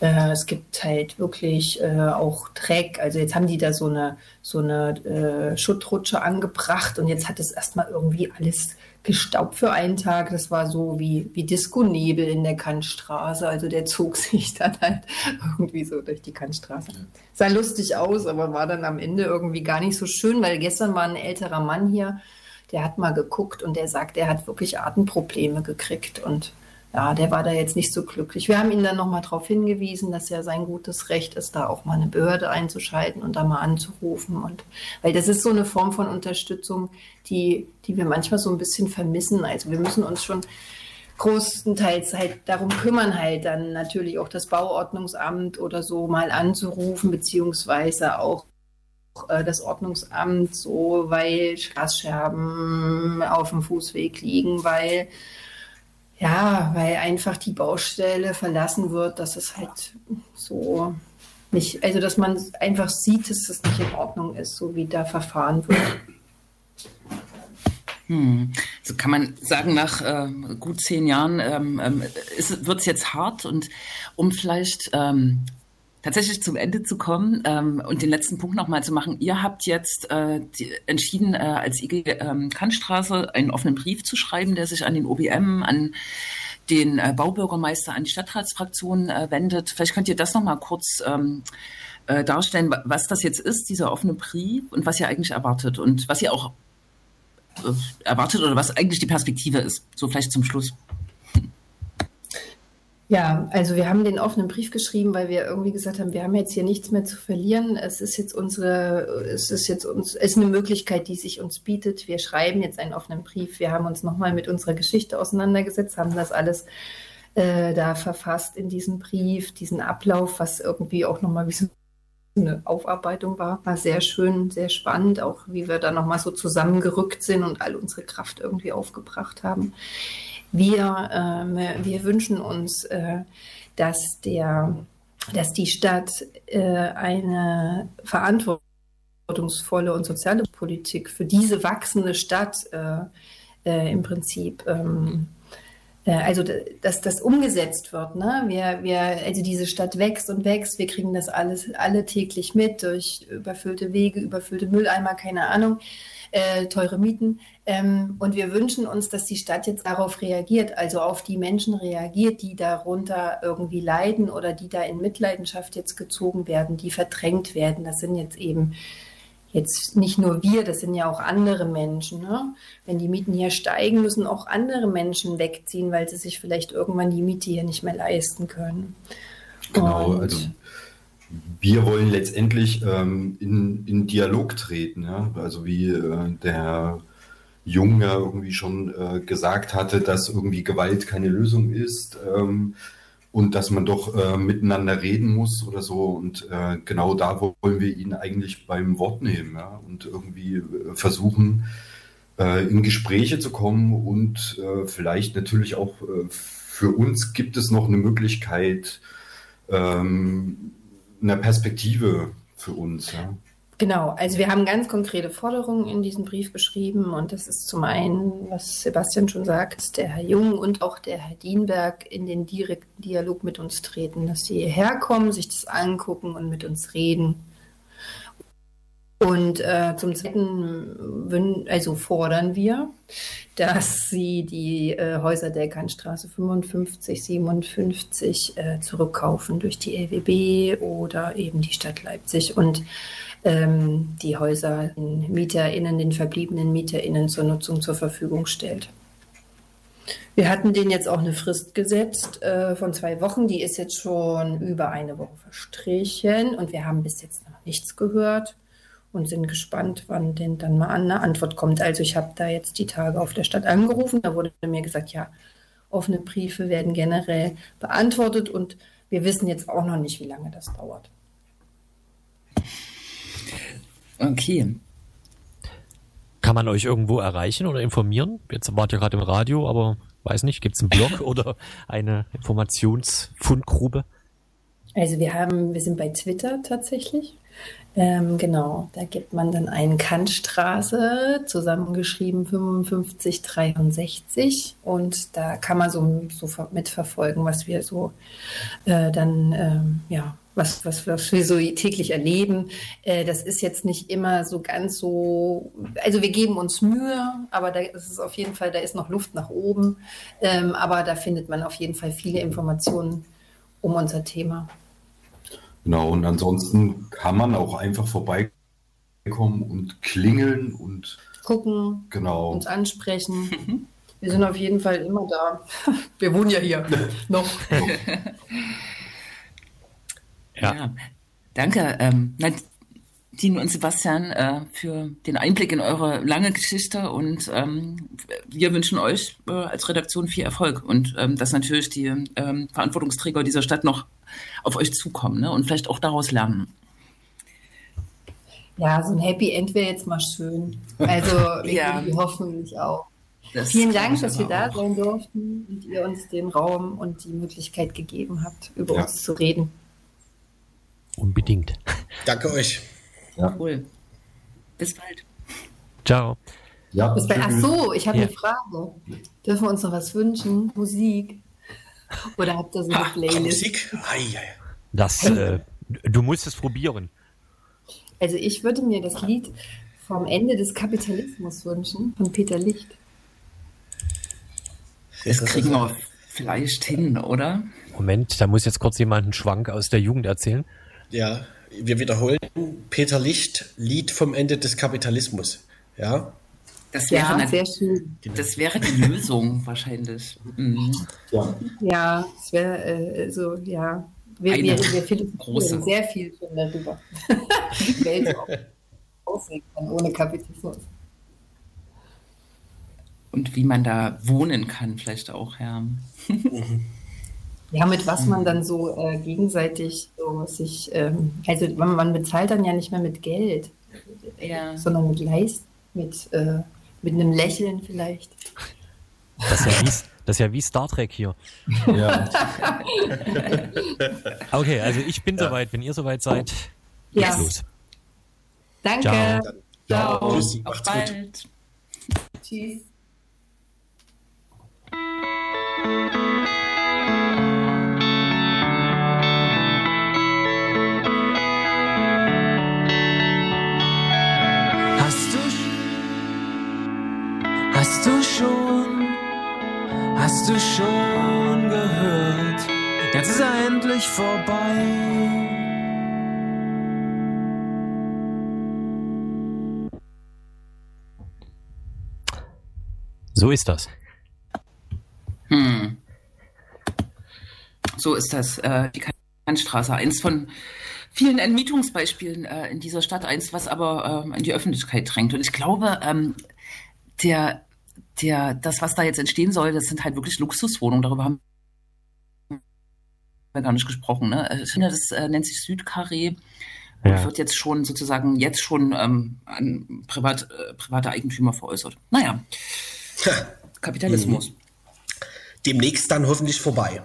Äh, es gibt halt wirklich äh, auch Dreck. Also jetzt haben die da so eine, so eine äh, Schuttrutsche angebracht und jetzt hat es erstmal irgendwie alles gestaubt für einen Tag. Das war so wie, wie Disco-Nebel in der Kantstraße. Also der zog (laughs) sich dann halt irgendwie so durch die Kantstraße. Sah lustig aus, aber war dann am Ende irgendwie gar nicht so schön, weil gestern war ein älterer Mann hier, der hat mal geguckt und der sagt, er hat wirklich Atemprobleme gekriegt und ja, der war da jetzt nicht so glücklich. Wir haben ihn dann nochmal darauf hingewiesen, dass ja sein gutes Recht ist, da auch mal eine Behörde einzuschalten und da mal anzurufen. Und weil das ist so eine Form von Unterstützung, die, die wir manchmal so ein bisschen vermissen. Also wir müssen uns schon großenteils halt darum kümmern, halt dann natürlich auch das Bauordnungsamt oder so mal anzurufen, beziehungsweise auch äh, das Ordnungsamt so, weil Straßscherben auf dem Fußweg liegen, weil ja, weil einfach die Baustelle verlassen wird, dass es halt so nicht, also dass man einfach sieht, dass das nicht in Ordnung ist, so wie da verfahren wird. Hm. So kann man sagen, nach äh, gut zehn Jahren ähm, ähm, wird es jetzt hart und um vielleicht ähm, tatsächlich zum Ende zu kommen ähm, und den letzten Punkt nochmal zu machen. Ihr habt jetzt äh, die, entschieden, äh, als IG ähm, Kantstraße einen offenen Brief zu schreiben, der sich an den OBM, an den äh, Baubürgermeister, an die Stadtratsfraktion äh, wendet. Vielleicht könnt ihr das nochmal kurz ähm, äh, darstellen, was das jetzt ist, dieser offene Brief und was ihr eigentlich erwartet und was ihr auch äh, erwartet oder was eigentlich die Perspektive ist. So vielleicht zum Schluss. Ja, also wir haben den offenen Brief geschrieben, weil wir irgendwie gesagt haben, wir haben jetzt hier nichts mehr zu verlieren. Es ist jetzt unsere, es ist jetzt uns, es ist eine Möglichkeit, die sich uns bietet. Wir schreiben jetzt einen offenen Brief. Wir haben uns nochmal mit unserer Geschichte auseinandergesetzt, haben das alles äh, da verfasst in diesem Brief, diesen Ablauf, was irgendwie auch nochmal wie so eine Aufarbeitung war. War sehr schön, sehr spannend, auch wie wir da nochmal so zusammengerückt sind und all unsere Kraft irgendwie aufgebracht haben. Wir, äh, wir wünschen uns, äh, dass, der, dass die Stadt äh, eine verantwortungsvolle und soziale Politik für diese wachsende Stadt äh, äh, im Prinzip ähm, äh, also dass das umgesetzt wird. Ne? Wir, wir, also diese Stadt wächst und wächst, wir kriegen das alles alle täglich mit durch überfüllte Wege, überfüllte Mülleimer, keine Ahnung äh, teure Mieten. Ähm, und wir wünschen uns, dass die Stadt jetzt darauf reagiert, also auf die Menschen reagiert, die darunter irgendwie leiden oder die da in Mitleidenschaft jetzt gezogen werden, die verdrängt werden. Das sind jetzt eben jetzt nicht nur wir, das sind ja auch andere Menschen. Ne? Wenn die Mieten hier steigen, müssen auch andere Menschen wegziehen, weil sie sich vielleicht irgendwann die Miete hier nicht mehr leisten können. Genau, Und also wir wollen letztendlich ähm, in, in Dialog treten. Ja? Also wie äh, der Jung ja irgendwie schon äh, gesagt hatte, dass irgendwie Gewalt keine Lösung ist ähm, und dass man doch äh, miteinander reden muss oder so. Und äh, genau da wollen wir ihn eigentlich beim Wort nehmen ja? und irgendwie äh, versuchen, äh, in Gespräche zu kommen und vielleicht natürlich auch für uns gibt es noch eine Möglichkeit, ähm, einer Perspektive für uns. Ja. Genau, also wir haben ganz konkrete Forderungen in diesem Brief beschrieben und das ist zum einen, was Sebastian schon sagt, der Herr Jung und auch der Herr Dienberg in den direkten Dialog mit uns treten, dass sie hierher kommen, sich das angucken und mit uns reden und äh, zum Zweiten also fordern wir, dass sie die äh, Häuser der Kantstraße 55, 57 äh, zurückkaufen durch die LWB oder eben die Stadt Leipzig und ähm, die Häuser den MieterInnen, den verbliebenen MieterInnen zur Nutzung zur Verfügung stellt. Wir hatten den jetzt auch eine Frist gesetzt äh, von zwei Wochen. Die ist jetzt schon über eine Woche verstrichen und wir haben bis jetzt noch nichts gehört und sind gespannt, wann denn dann mal eine Antwort kommt. Also ich habe da jetzt die Tage auf der Stadt angerufen, da wurde mir gesagt, ja, offene Briefe werden generell beantwortet und wir wissen jetzt auch noch nicht, wie lange das dauert. Okay. Kann man euch irgendwo erreichen oder informieren? Jetzt wart ihr gerade im Radio, aber weiß nicht, gibt es einen Blog (laughs) oder eine Informationsfundgrube? Also wir haben, wir sind bei Twitter tatsächlich. Ähm, genau, da gibt man dann ein Kantstraße, zusammengeschrieben 5563 und da kann man so, so mitverfolgen, was wir so äh, dann, ähm, ja, was, was, was wir so täglich erleben. Äh, das ist jetzt nicht immer so ganz so, also wir geben uns Mühe, aber da ist es auf jeden Fall, da ist noch Luft nach oben, ähm, aber da findet man auf jeden Fall viele Informationen um unser Thema. Genau, und ansonsten kann man auch einfach vorbeikommen und klingeln und gucken, genau. uns ansprechen. Wir sind auf jeden Fall immer da. (laughs) Wir wohnen ja hier (laughs) noch. ja. ja. danke. Ähm, Nadine und Sebastian äh, für den Einblick in eure lange Geschichte und ähm, wir wünschen euch äh, als Redaktion viel Erfolg und ähm, dass natürlich die ähm, Verantwortungsträger dieser Stadt noch auf euch zukommen ne? und vielleicht auch daraus lernen. Ja, so ein Happy End wäre jetzt mal schön. (laughs) Also ja. die hoffentlich auch. Das Vielen Dank, dass wir da sein durften und ihr uns den Raum und die Möglichkeit gegeben habt, über ja. uns zu reden. Unbedingt. Danke euch. Ja. Cool. Bis bald. Ciao. Ja, Bis bald. Ach so, ich habe ja. eine Frage. Dürfen wir uns noch was wünschen? Musik? Oder habt ihr so eine Playlist? Musik? Ai, ai. Das, äh, du musst es probieren. Also ich würde mir das Lied vom Ende des Kapitalismus wünschen, von Peter Licht. Das kriegen wir vielleicht hin, oder? Moment, da muss jetzt kurz jemand einen Schwank aus der Jugend erzählen. Ja, wir wiederholen Peter Licht, Lied vom Ende des Kapitalismus. Ja. Das wäre, ja, eine, sehr schön. Das wäre die Lösung wahrscheinlich. Mhm. Ja. ja, es wäre äh, so, ja. Wir, wir, wir philosophieren sehr viel schon darüber. (laughs) die Welt aussehen kann ohne Kapitalismus. Und wie man da wohnen kann, vielleicht auch, ja. Ja, mit was man dann so äh, gegenseitig so sich, ähm, also man, man, bezahlt dann ja nicht mehr mit Geld, ja. sondern mit Leist, mit äh, mit einem Lächeln vielleicht. Das ist ja (laughs) wie, das ist ja wie Star Trek hier. Ja. (laughs) okay, also ich bin ja. soweit. Wenn ihr soweit seid, ja. geht's los. Danke. Ciao. Ciao. Ciao. Tschüss. Macht's gut. Tschüss. Hast du schon, hast du schon gehört, jetzt ist er endlich vorbei. So ist das. Hm. So ist das. Äh, die Kantstraße, eins von vielen Entmietungsbeispielen äh, in dieser Stadt, eins, was aber ähm, in die Öffentlichkeit drängt. Und ich glaube, ähm, der der, das, was da jetzt entstehen soll, das sind halt wirklich Luxuswohnungen. Darüber haben wir gar nicht gesprochen. Ne? Ich finde, das äh, nennt sich Südkarree und ja. wird jetzt schon sozusagen jetzt schon ähm, an Privat, äh, private Eigentümer veräußert. Naja, Kapitalismus. Mhm. Demnächst dann hoffentlich vorbei.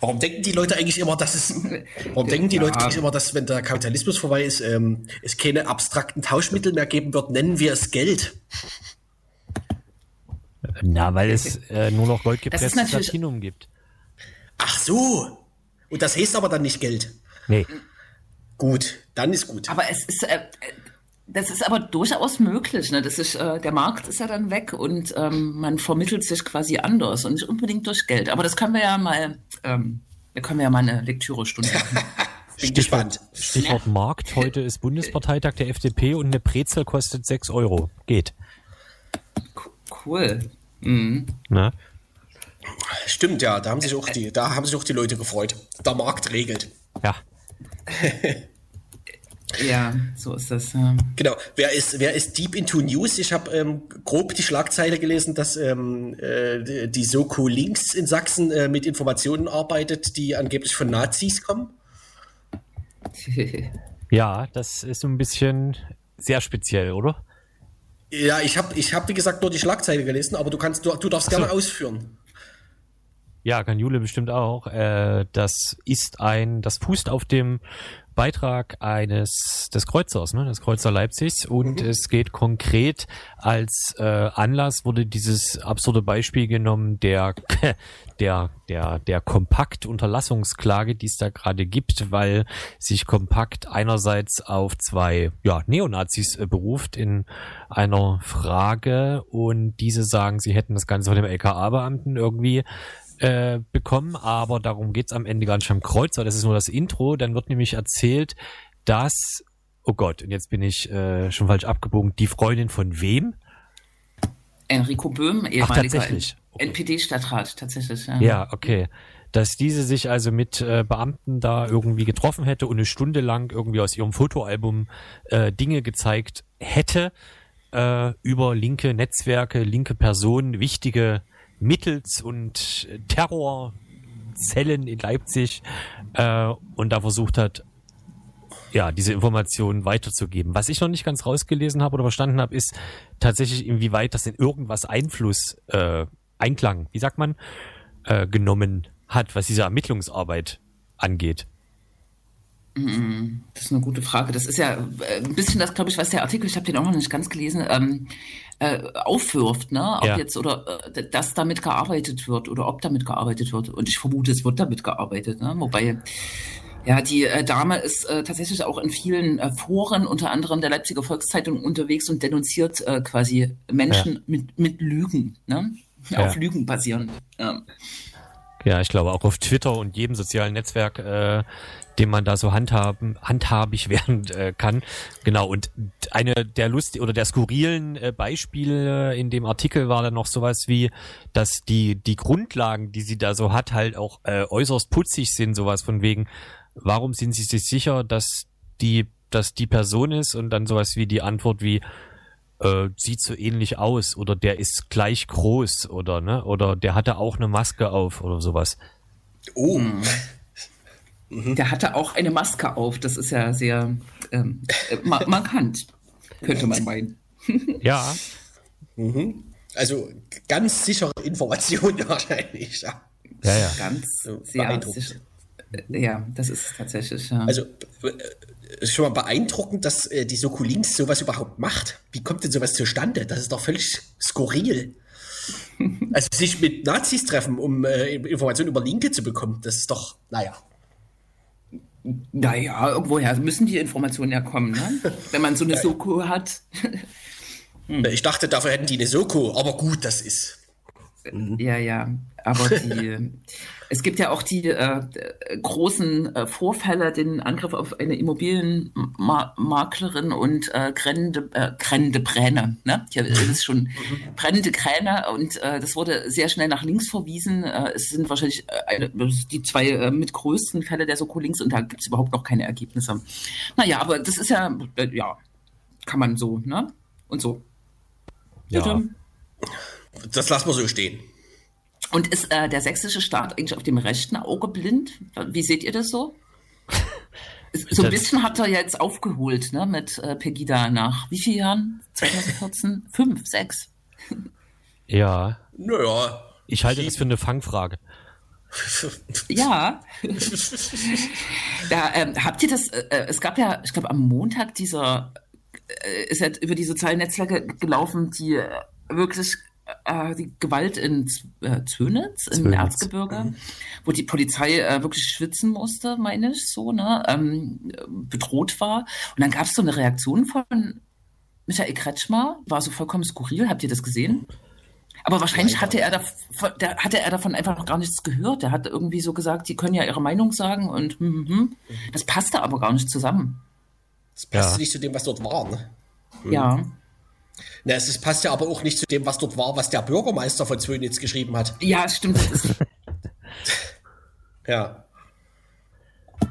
Warum denken die Leute eigentlich immer, dass es, warum (laughs) denken die ja. Leute eigentlich immer, dass wenn der Kapitalismus vorbei ist, ähm, es keine abstrakten Tauschmittel mehr geben wird, nennen wir es Geld? Na, weil es äh, nur noch goldgepresstes Platinum gibt. Ach so. Und das heißt aber dann nicht Geld. Nee. Gut, dann ist gut. Aber es ist, äh, das ist aber durchaus möglich. Ne? Das ist, äh, der Markt ist ja dann weg und ähm, man vermittelt sich quasi anders und nicht unbedingt durch Geld. Aber das können wir ja mal, ähm, da können wir ja mal eine Lektürestunde machen. (laughs) Bin Stichwort, gespannt. Stichwort Markt. Heute ist Bundesparteitag der FDP und eine Brezel kostet 6 Euro. Geht. Cool. Mhm. Na? Stimmt, ja, da haben sich auch die, da haben sich auch die Leute gefreut. Der Markt regelt. Ja. (laughs) ja, so ist das. Ja. Genau. Wer ist, wer ist deep into News? Ich habe ähm, grob die Schlagzeile gelesen, dass ähm, äh, die Soko Links in Sachsen äh, mit Informationen arbeitet, die angeblich von Nazis kommen. (laughs) ja, das ist so ein bisschen sehr speziell, oder? Ja, ich habe, ich hab, wie gesagt, nur die Schlagzeile gelesen, aber du kannst, du, du darfst so. gerne ausführen. Ja, kann Jule bestimmt auch. Äh, das ist ein, das fußt auf dem Beitrag eines des Kreuzers, ne, des Kreuzer Leipzigs und mhm. es geht konkret als äh, Anlass wurde dieses absurde Beispiel genommen der (laughs) der der der Kompakt Unterlassungsklage, die es da gerade gibt, weil sich Kompakt einerseits auf zwei ja Neonazis äh, beruft in einer Frage und diese sagen, sie hätten das Ganze von dem LKA-Beamten irgendwie äh, bekommen, aber darum geht's am Ende gar nicht am Kreuzer. Das ist nur das Intro. Dann wird nämlich erzählt, dass, oh Gott, und jetzt bin ich äh, schon falsch abgebogen, die Freundin von wem? Enrico Böhm, ehemaliger okay. NPD-Stadtrat, tatsächlich. Ja. ja, okay. Dass diese sich also mit äh, Beamten da irgendwie getroffen hätte und eine Stunde lang irgendwie aus ihrem Fotoalbum äh, Dinge gezeigt hätte äh, über linke Netzwerke, linke Personen, wichtige mittels und Terrorzellen in Leipzig äh, und da versucht hat, ja, diese Informationen weiterzugeben. Was ich noch nicht ganz rausgelesen habe oder verstanden habe, ist tatsächlich, inwieweit das in irgendwas Einfluss, äh, Einklang, wie sagt man, äh, genommen hat, was diese Ermittlungsarbeit angeht. Das ist eine gute Frage. Das ist ja äh, ein bisschen das, glaube ich, was der Artikel, ich habe den auch noch nicht ganz gelesen, ähm, äh, aufwirft, ne? Ob ja. jetzt oder äh, dass damit gearbeitet wird oder ob damit gearbeitet wird. Und ich vermute, es wird damit gearbeitet, ne? Wobei ja, die äh, Dame ist äh, tatsächlich auch in vielen äh, Foren, unter anderem der Leipziger Volkszeitung, unterwegs und denunziert äh, quasi Menschen ja. mit, mit Lügen, ne? Ja. Auf Lügen basieren. Ja. ja, ich glaube auch auf Twitter und jedem sozialen Netzwerk äh, den man da so handhaben, handhabig (laughs) werden äh, kann. Genau, und eine der Lust oder der skurrilen äh, Beispiele in dem Artikel war dann noch sowas wie, dass die, die Grundlagen, die sie da so hat, halt auch äh, äußerst putzig sind, sowas von wegen, warum sind sie sich sicher, dass die, dass die Person ist und dann sowas wie die Antwort wie, äh, sieht so ähnlich aus oder der ist gleich groß oder ne oder der hatte auch eine Maske auf oder sowas. Oh, mhm. Der hatte auch eine Maske auf. Das ist ja sehr ähm, äh, (laughs) markant, könnte man meinen. (laughs) ja. Mhm. Also ganz sichere Information (laughs) wahrscheinlich. Ja, ja. ja. Ganz sehr sicher. Äh, ja, das ist tatsächlich. Ja. Also äh, schon mal beeindruckend, dass äh, die Soko Links sowas überhaupt macht. Wie kommt denn sowas zustande? Das ist doch völlig skurril. also sich mit Nazis treffen, um äh, Informationen über Linke zu bekommen, das ist doch, naja. Naja, irgendwoher müssen die Informationen ja kommen, ne? wenn man so eine Soko hat. hm. Ich dachte, dafür hätten die eine Soko, aber gut, das ist. Ja, ja, aber (laughs) die, es gibt ja auch die äh, großen äh, Vorfälle, den Angriff auf eine Immobilienmaklerin und äh, brennende, äh, brennende Bräne. Ne? Hier ist es schon mhm. brennende Kräne und äh, das wurde sehr schnell nach links verwiesen. Äh, es sind wahrscheinlich äh, eine, die zwei äh, mit größten Fälle der Soko links und da gibt es überhaupt noch keine Ergebnisse. Naja, aber das ist ja, äh, ja, kann man so, ne? Und so. Ja. Das lassen wir so stehen. Und ist äh, der sächsische Staat eigentlich auf dem rechten Auge blind? Wie seht ihr das so? (laughs) so ein bisschen hat er jetzt aufgeholt, ne, mit äh, Pegida nach wie vielen Jahren? 2014? (laughs) Fünf, sechs? Ja. Naja. Ich halte das für eine Fangfrage. (laughs) ja. da, ähm, habt ihr das, äh, äh, es gab ja, ich glaube, am Montag dieser, äh, ist ja über die sozialen Netzwerke gelaufen, die wirklich äh, die Gewalt in äh, Zönitz, im Erzgebirge, mhm. wo die Polizei äh, wirklich schwitzen musste, meine ich, so, ne, ähm, bedroht war. Und dann gab es so eine Reaktion von Michael Kretschmer, war so vollkommen skurril. Habt ihr das gesehen? Aber wahrscheinlich hatte er, da, der, hatte er davon einfach noch gar nichts gehört. Er hat irgendwie so gesagt, die können ja ihre Meinung sagen und hm, hm, hm. das passte aber gar nicht zusammen. Das passte ja. nicht zu dem, was dort war. Ne? Ja. Na, es ist, passt ja aber auch nicht zu dem, was dort war, was der Bürgermeister von Zwönitz geschrieben hat. Ja, stimmt. (laughs) ja.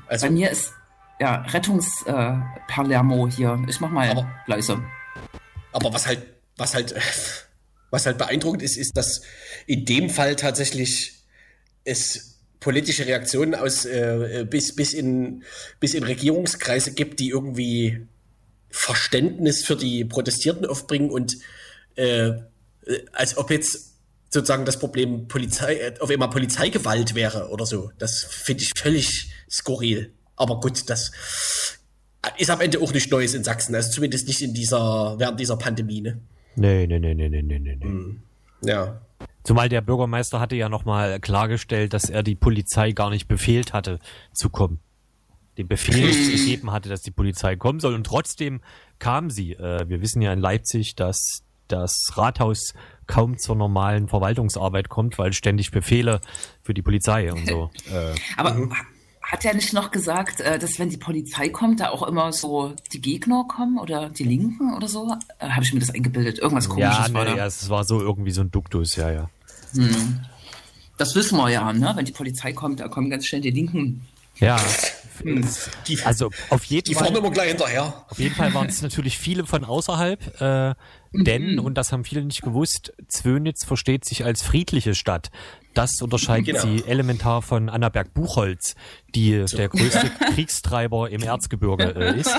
Also, Bei mir ist ja Rettungs-Palermo äh, hier. Ich mach mal aber, leise. Aber was halt, was halt, (laughs) was halt beeindruckend ist, ist, dass in dem Fall tatsächlich es politische Reaktionen aus äh, bis, bis, in, bis in Regierungskreise gibt, die irgendwie Verständnis für die Protestierten aufbringen und äh, als ob jetzt sozusagen das Problem Polizei, äh, auf einmal Polizeigewalt wäre oder so. Das finde ich völlig skurril. Aber gut, das ist am Ende auch nichts Neues in Sachsen, also zumindest nicht in dieser, während dieser Pandemie, ne? Nee, nee, nee, nee, nee, nee, nee. Mhm. Ja. Zumal der Bürgermeister hatte ja nochmal klargestellt, dass er die Polizei gar nicht befehlt hatte zu kommen. Den Befehl gegeben hatte, dass die Polizei kommen soll und trotzdem kam sie. Äh, wir wissen ja in Leipzig, dass das Rathaus kaum zur normalen Verwaltungsarbeit kommt, weil ständig Befehle für die Polizei und so. (laughs) Äh, Aber hat er nicht noch gesagt, äh, dass wenn die Polizei kommt, da auch immer so die Gegner kommen oder die Linken oder so? Habe ich mir das eingebildet? Irgendwas komisches ja, war nee, da. ja, es war so irgendwie so ein Duktus, ja, ja. Das wissen wir ja, ne? Wenn die Polizei kommt, da kommen ganz schnell die Linken. Ja, Die, also auf jeden die Fall. fahren immer gleich hinterher. Auf jeden Fall waren es natürlich viele von außerhalb, äh, denn, und das haben viele nicht gewusst, Zwönitz versteht sich als friedliche Stadt. Das unterscheidet Genau. sie elementar von Annaberg-Buchholz, die der größte (laughs) Kriegstreiber im Erzgebirge äh, ist.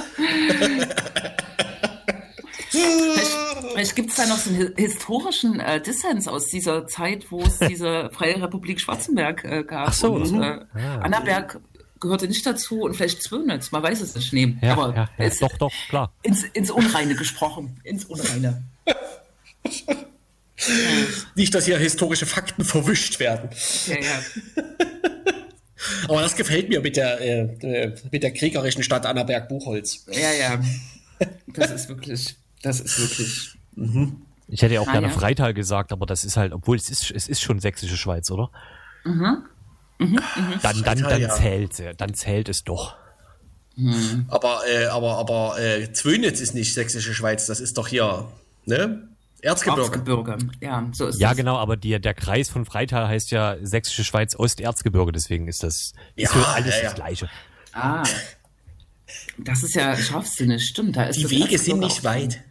Vielleicht, gibt es da noch so einen hi- historischen äh, Dissens aus dieser Zeit, wo es (laughs) diese Freie Republik Schwarzenberg äh, gab. Ach so. Und, äh, Ah. Annaberg gehörte nicht dazu und vielleicht Zwönitz, man weiß es nicht. Nee, Ja, aber ja, ja, ist doch, doch, klar. ins, ins Unreine gesprochen. Ins Unreine. (laughs) Nicht, dass hier historische Fakten verwischt werden. Ja, ja. (laughs) Aber das gefällt mir mit der, äh, äh, mit der kriegerischen Stadt Annaberg-Buchholz. Ja, ja. Das ist wirklich, das ist wirklich. Ich hätte ja auch Ah, gerne ja. Freital gesagt, aber das ist halt, obwohl es ist, es ist schon sächsische Schweiz, oder? Mhm. Dann, dann, Freital, dann ja. zählt es, dann zählt es doch. Aber, äh, aber, aber äh, Zwönitz ist nicht sächsische Schweiz, das ist doch hier, ne? Erzgebirge. Erzgebirge. Ja, so ist Ja, das. genau, aber die, der Kreis von Freital heißt ja Sächsische Schweiz Osterzgebirge, deswegen ist das Ja, ist für alles ja, ja. das Gleiche. Ah. Das ist ja scharfsinnig, stimmt. Da ist Die Wege Erzgebirge sind nicht weit.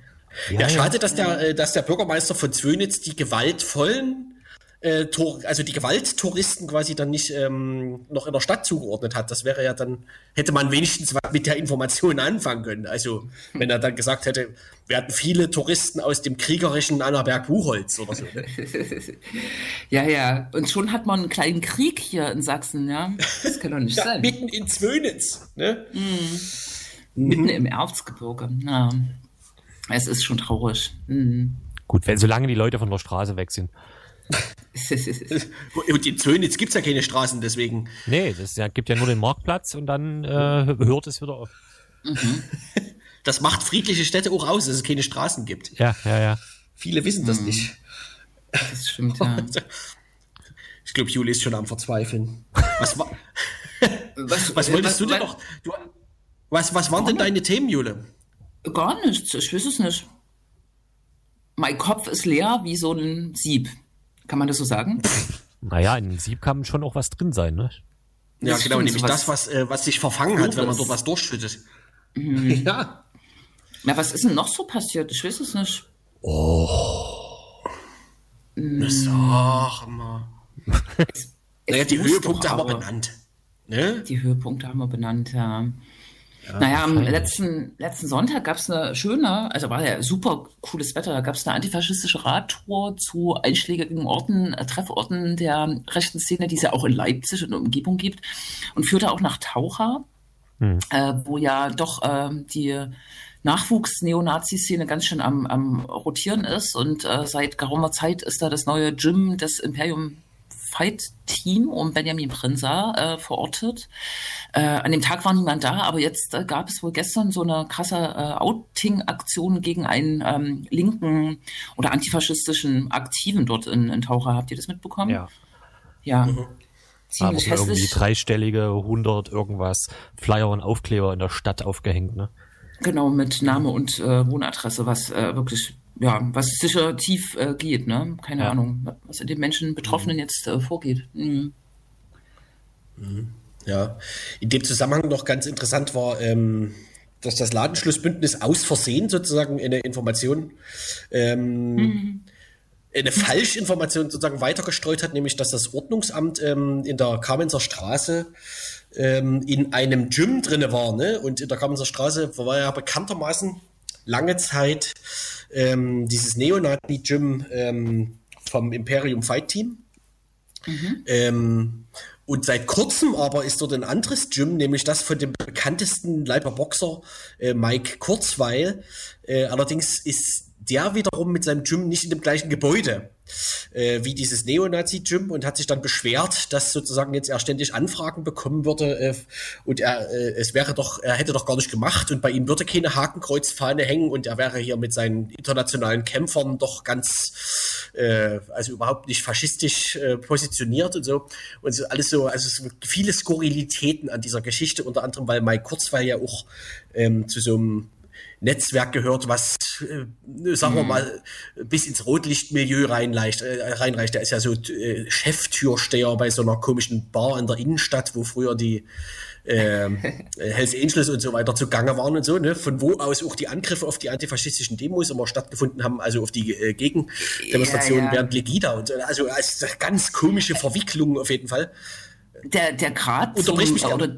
Ja, schade, dass der, äh, dass der Bürgermeister von Zwönitz die gewaltvollen, äh, Tor, also die Gewalttouristen quasi dann nicht ähm, noch in der Stadt zugeordnet hat. Das wäre ja dann, hätte man wenigstens was mit der Information (laughs) anfangen können. Also, wenn er dann gesagt hätte, wir hatten viele Touristen aus dem kriegerischen Annaberg-Buchholz oder so. Ne? (laughs) Ja, ja. Und schon hat man einen kleinen Krieg hier in Sachsen, ja. Das kann doch nicht Ja, sein. mitten in Zwönitz. Ne? Mitten im Erzgebirge. Ja. Es ist schon traurig. Mhm. Gut, wenn solange die Leute von der Straße weg sind. Und in Zwönitz gibt's ja keine Straßen, deswegen. Nee, das ja, gibt ja nur den Marktplatz und dann äh, hört es wieder auf. Das macht friedliche Städte auch aus, dass es keine Straßen gibt. Ja, ja, ja. Viele wissen das nicht. Das stimmt, ja. (laughs) Ich glaube, Juli ist schon am Verzweifeln. Was, wa (laughs) Was, was wolltest du denn noch? Du, was, was waren denn deine Themen, Jule? Gar nichts. Ich weiß es nicht. Mein Kopf ist leer wie so ein Sieb. Kann man das so sagen? Naja, in einem Sieb kann schon auch was drin sein, ne? Ja, Das genau, stimmt, nämlich was- das, was, äh, was sich verfangen hat, wenn man Pures. dort was durchschüttet. Mhm. Ja. Na, was ist denn noch so passiert? Ich weiß es nicht. Sag mal. Naja, die Höhepunkte haben wir benannt. Ne? Die Höhepunkte haben wir benannt, ja. Naja, am letzten, letzten Sonntag gab es eine schöne, also war ja super cooles Wetter, da gab es eine antifaschistische Radtour zu einschlägigen Orten, äh, Trefforten der rechten Szene, die es ja auch in Leipzig und Umgebung gibt und führte auch nach Taucha, äh, wo ja doch ähm, die Nachwuchs-Neonazi-Szene ganz schön am, am rotieren ist und äh, seit geraumer Zeit ist da das neue Gym des Imperium Fight Team um Benjamin Prinzer äh, verortet. Äh, an dem Tag war niemand da, aber jetzt äh, gab es wohl gestern so eine krasse äh, Outing-Aktion gegen einen ähm, linken oder antifaschistischen Aktiven dort in, in Taucher. Habt ihr das mitbekommen? Ja. Ja. Da Ziemlich irgendwie hässlich. dreistellige 100 irgendwas Flyer und Aufkleber in der Stadt aufgehängt, ne? Genau, mit Name und äh, Wohnadresse, was äh, wirklich, ja, was sicher tief äh, geht, ne? Keine Ja. Ahnung, was in den Menschen Betroffenen jetzt äh, vorgeht. Mhm. Ja. In dem Zusammenhang noch ganz interessant war, ähm, dass das Ladenschlussbündnis aus Versehen sozusagen eine Information, ähm, eine Falschinformation sozusagen weitergestreut hat, nämlich dass das Ordnungsamt ähm, in der Kamenzer Straße ähm, in einem Gym drinne war. Ne? Und in der Kamenzer Straße war ja bekanntermaßen lange Zeit ähm, dieses Neonazi-Gym ähm, vom Imperium Fight Team. Ähm, und seit kurzem aber ist dort ein anderes Gym, nämlich das von dem bekanntesten Leiber Boxer äh, Mike Kurzweil. Äh, allerdings ist der wiederum mit seinem Gym nicht in dem gleichen Gebäude äh, wie dieses Neonazi-Gym und hat sich dann beschwert, dass sozusagen jetzt er ständig Anfragen bekommen würde äh, und er äh, es wäre doch, er hätte doch gar nicht gemacht und bei ihm würde keine Hakenkreuzfahne hängen und er wäre hier mit seinen internationalen Kämpfern doch ganz, äh, also überhaupt nicht faschistisch äh, positioniert und so. Und so alles so, also gibt viele Skurrilitäten an dieser Geschichte, unter anderem, weil Mike Kurzweil ja auch ähm, zu so einem Netzwerk gehört, was, äh, sagen wir mal, bis ins Rotlichtmilieu reinreicht. Äh, reinreicht. Der ist ja so äh, Cheftürsteher bei so einer komischen Bar in der Innenstadt, wo früher die (laughs) äh, Hells Angels und so weiter zugange waren und so, ne? von wo aus auch die Angriffe auf die antifaschistischen Demos immer stattgefunden haben, also auf die äh, Gegendemonstrationen Ja, ja. während Legida und so. Also als ganz komische Verwicklungen auf jeden Fall. Der, der Grad zum, Unterbrich mich oder.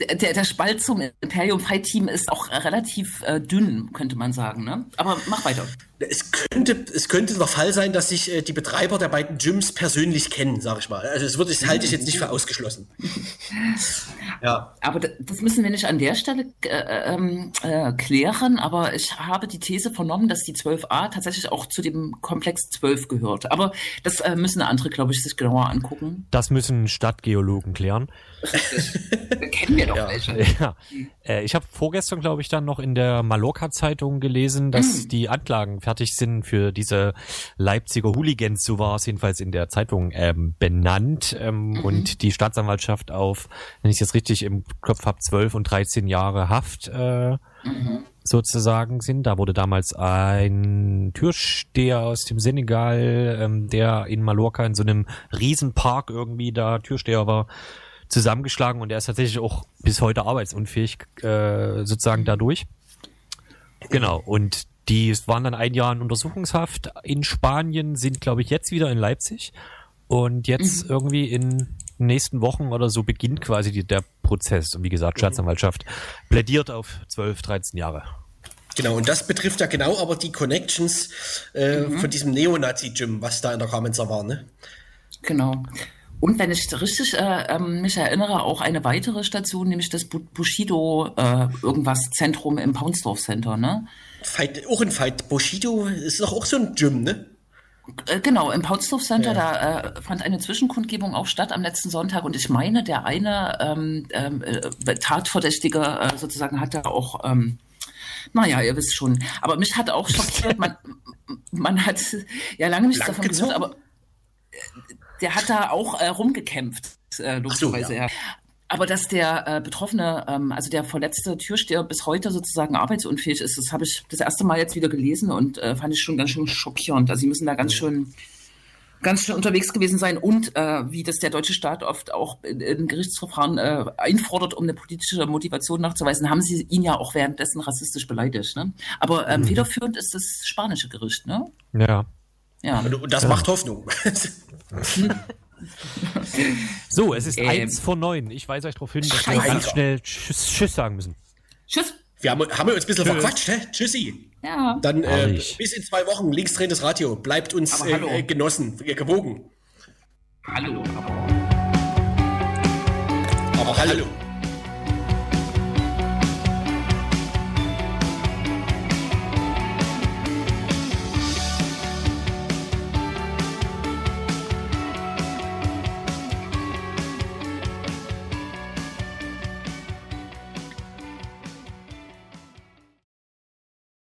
Der, der Spalt zum Imperium Fight Team ist auch relativ äh, dünn, könnte man sagen. Ne? Aber mach weiter. Es könnte, es könnte der Fall sein, dass sich äh, die Betreiber der beiden Gyms persönlich kennen, sage ich mal. Also das würde ich, halte ich jetzt nicht für ausgeschlossen. (laughs) ja. Aber das müssen wir nicht an der Stelle äh, ähm, äh, klären. Aber ich habe die These vernommen, dass die 12a tatsächlich auch zu dem Komplex 12 gehört. Aber das äh, müssen andere, glaube ich, sich genauer angucken. Das müssen Stadtgeologen klären. Da kennen wir doch welche. (laughs) Ja. Äh, ich habe vorgestern, glaube ich, dann noch in der Mallorca-Zeitung gelesen, dass die Anklagen fertig sind für diese Leipziger Hooligans, so war es jedenfalls in der Zeitung ähm, benannt. Ähm, Und die Staatsanwaltschaft auf, wenn ich es jetzt richtig im Kopf habe, 12 und 13 Jahre Haft äh, sozusagen sind. Da wurde damals ein Türsteher aus dem Senegal, ähm, der in Mallorca in so einem Riesenpark irgendwie da Türsteher war, zusammengeschlagen und er ist tatsächlich auch bis heute arbeitsunfähig äh, sozusagen dadurch. Genau, und die waren dann ein Jahr in Untersuchungshaft in Spanien, sind glaube ich jetzt wieder in Leipzig und jetzt irgendwie in den nächsten Wochen oder so beginnt quasi die, der Prozess und wie gesagt, Staatsanwaltschaft plädiert auf 12, 13 Jahre. Genau, und das betrifft ja genau aber die Connections äh, von diesem Neonazi-Gym, was da in der Kamenzer war, ne? Genau. Und wenn ich richtig äh, ähm, mich erinnere, auch eine weitere Station, nämlich das Bu- Bushido äh, irgendwas Zentrum im Paunsdorf Center, ne? Fight, auch ein Fight. Bushido ist doch auch so ein Gym, ne? Äh, Genau, im Paunsdorf Center, da äh, fand eine Zwischenkundgebung auch statt am letzten Sonntag und ich meine, der eine ähm, ähm, äh, Tatverdächtige äh, sozusagen hat da auch, ähm, naja, ihr wisst schon, aber mich hat auch schockiert, (laughs) man, man hat ja lange nichts davon gehört, aber äh, der hat da auch äh, rumgekämpft, äh, logischerweise, ja. ja. Aber dass der äh, Betroffene, ähm, also der verletzte Türsteher bis heute sozusagen arbeitsunfähig ist, das habe ich das erste Mal jetzt wieder gelesen und äh, fand ich schon ganz schön schockierend. Also sie müssen da ganz schön ganz schön unterwegs gewesen sein und äh, wie das der deutsche Staat oft auch in, in Gerichtsverfahren äh, einfordert, um eine politische Motivation nachzuweisen, haben sie ihn ja auch währenddessen rassistisch beleidigt. Ne? Aber ähm, federführend ist das spanische Gericht, ne? Ja. Ja. Und, das macht Hoffnung. (laughs) So, es ist Ähm. eins vor neun. Ich weise euch darauf hin, dass wir Scheiße. ganz schnell Tschüss, Tschüss sagen müssen. Tschüss. Wir haben, haben wir uns ein bisschen verquatscht, hä? Tschüssi. Ja. Dann äh, bis in zwei Wochen linksdrehendes Radio. Bleibt uns Aber äh, hallo. äh, genossen, gewogen. Hallo. Aber hallo.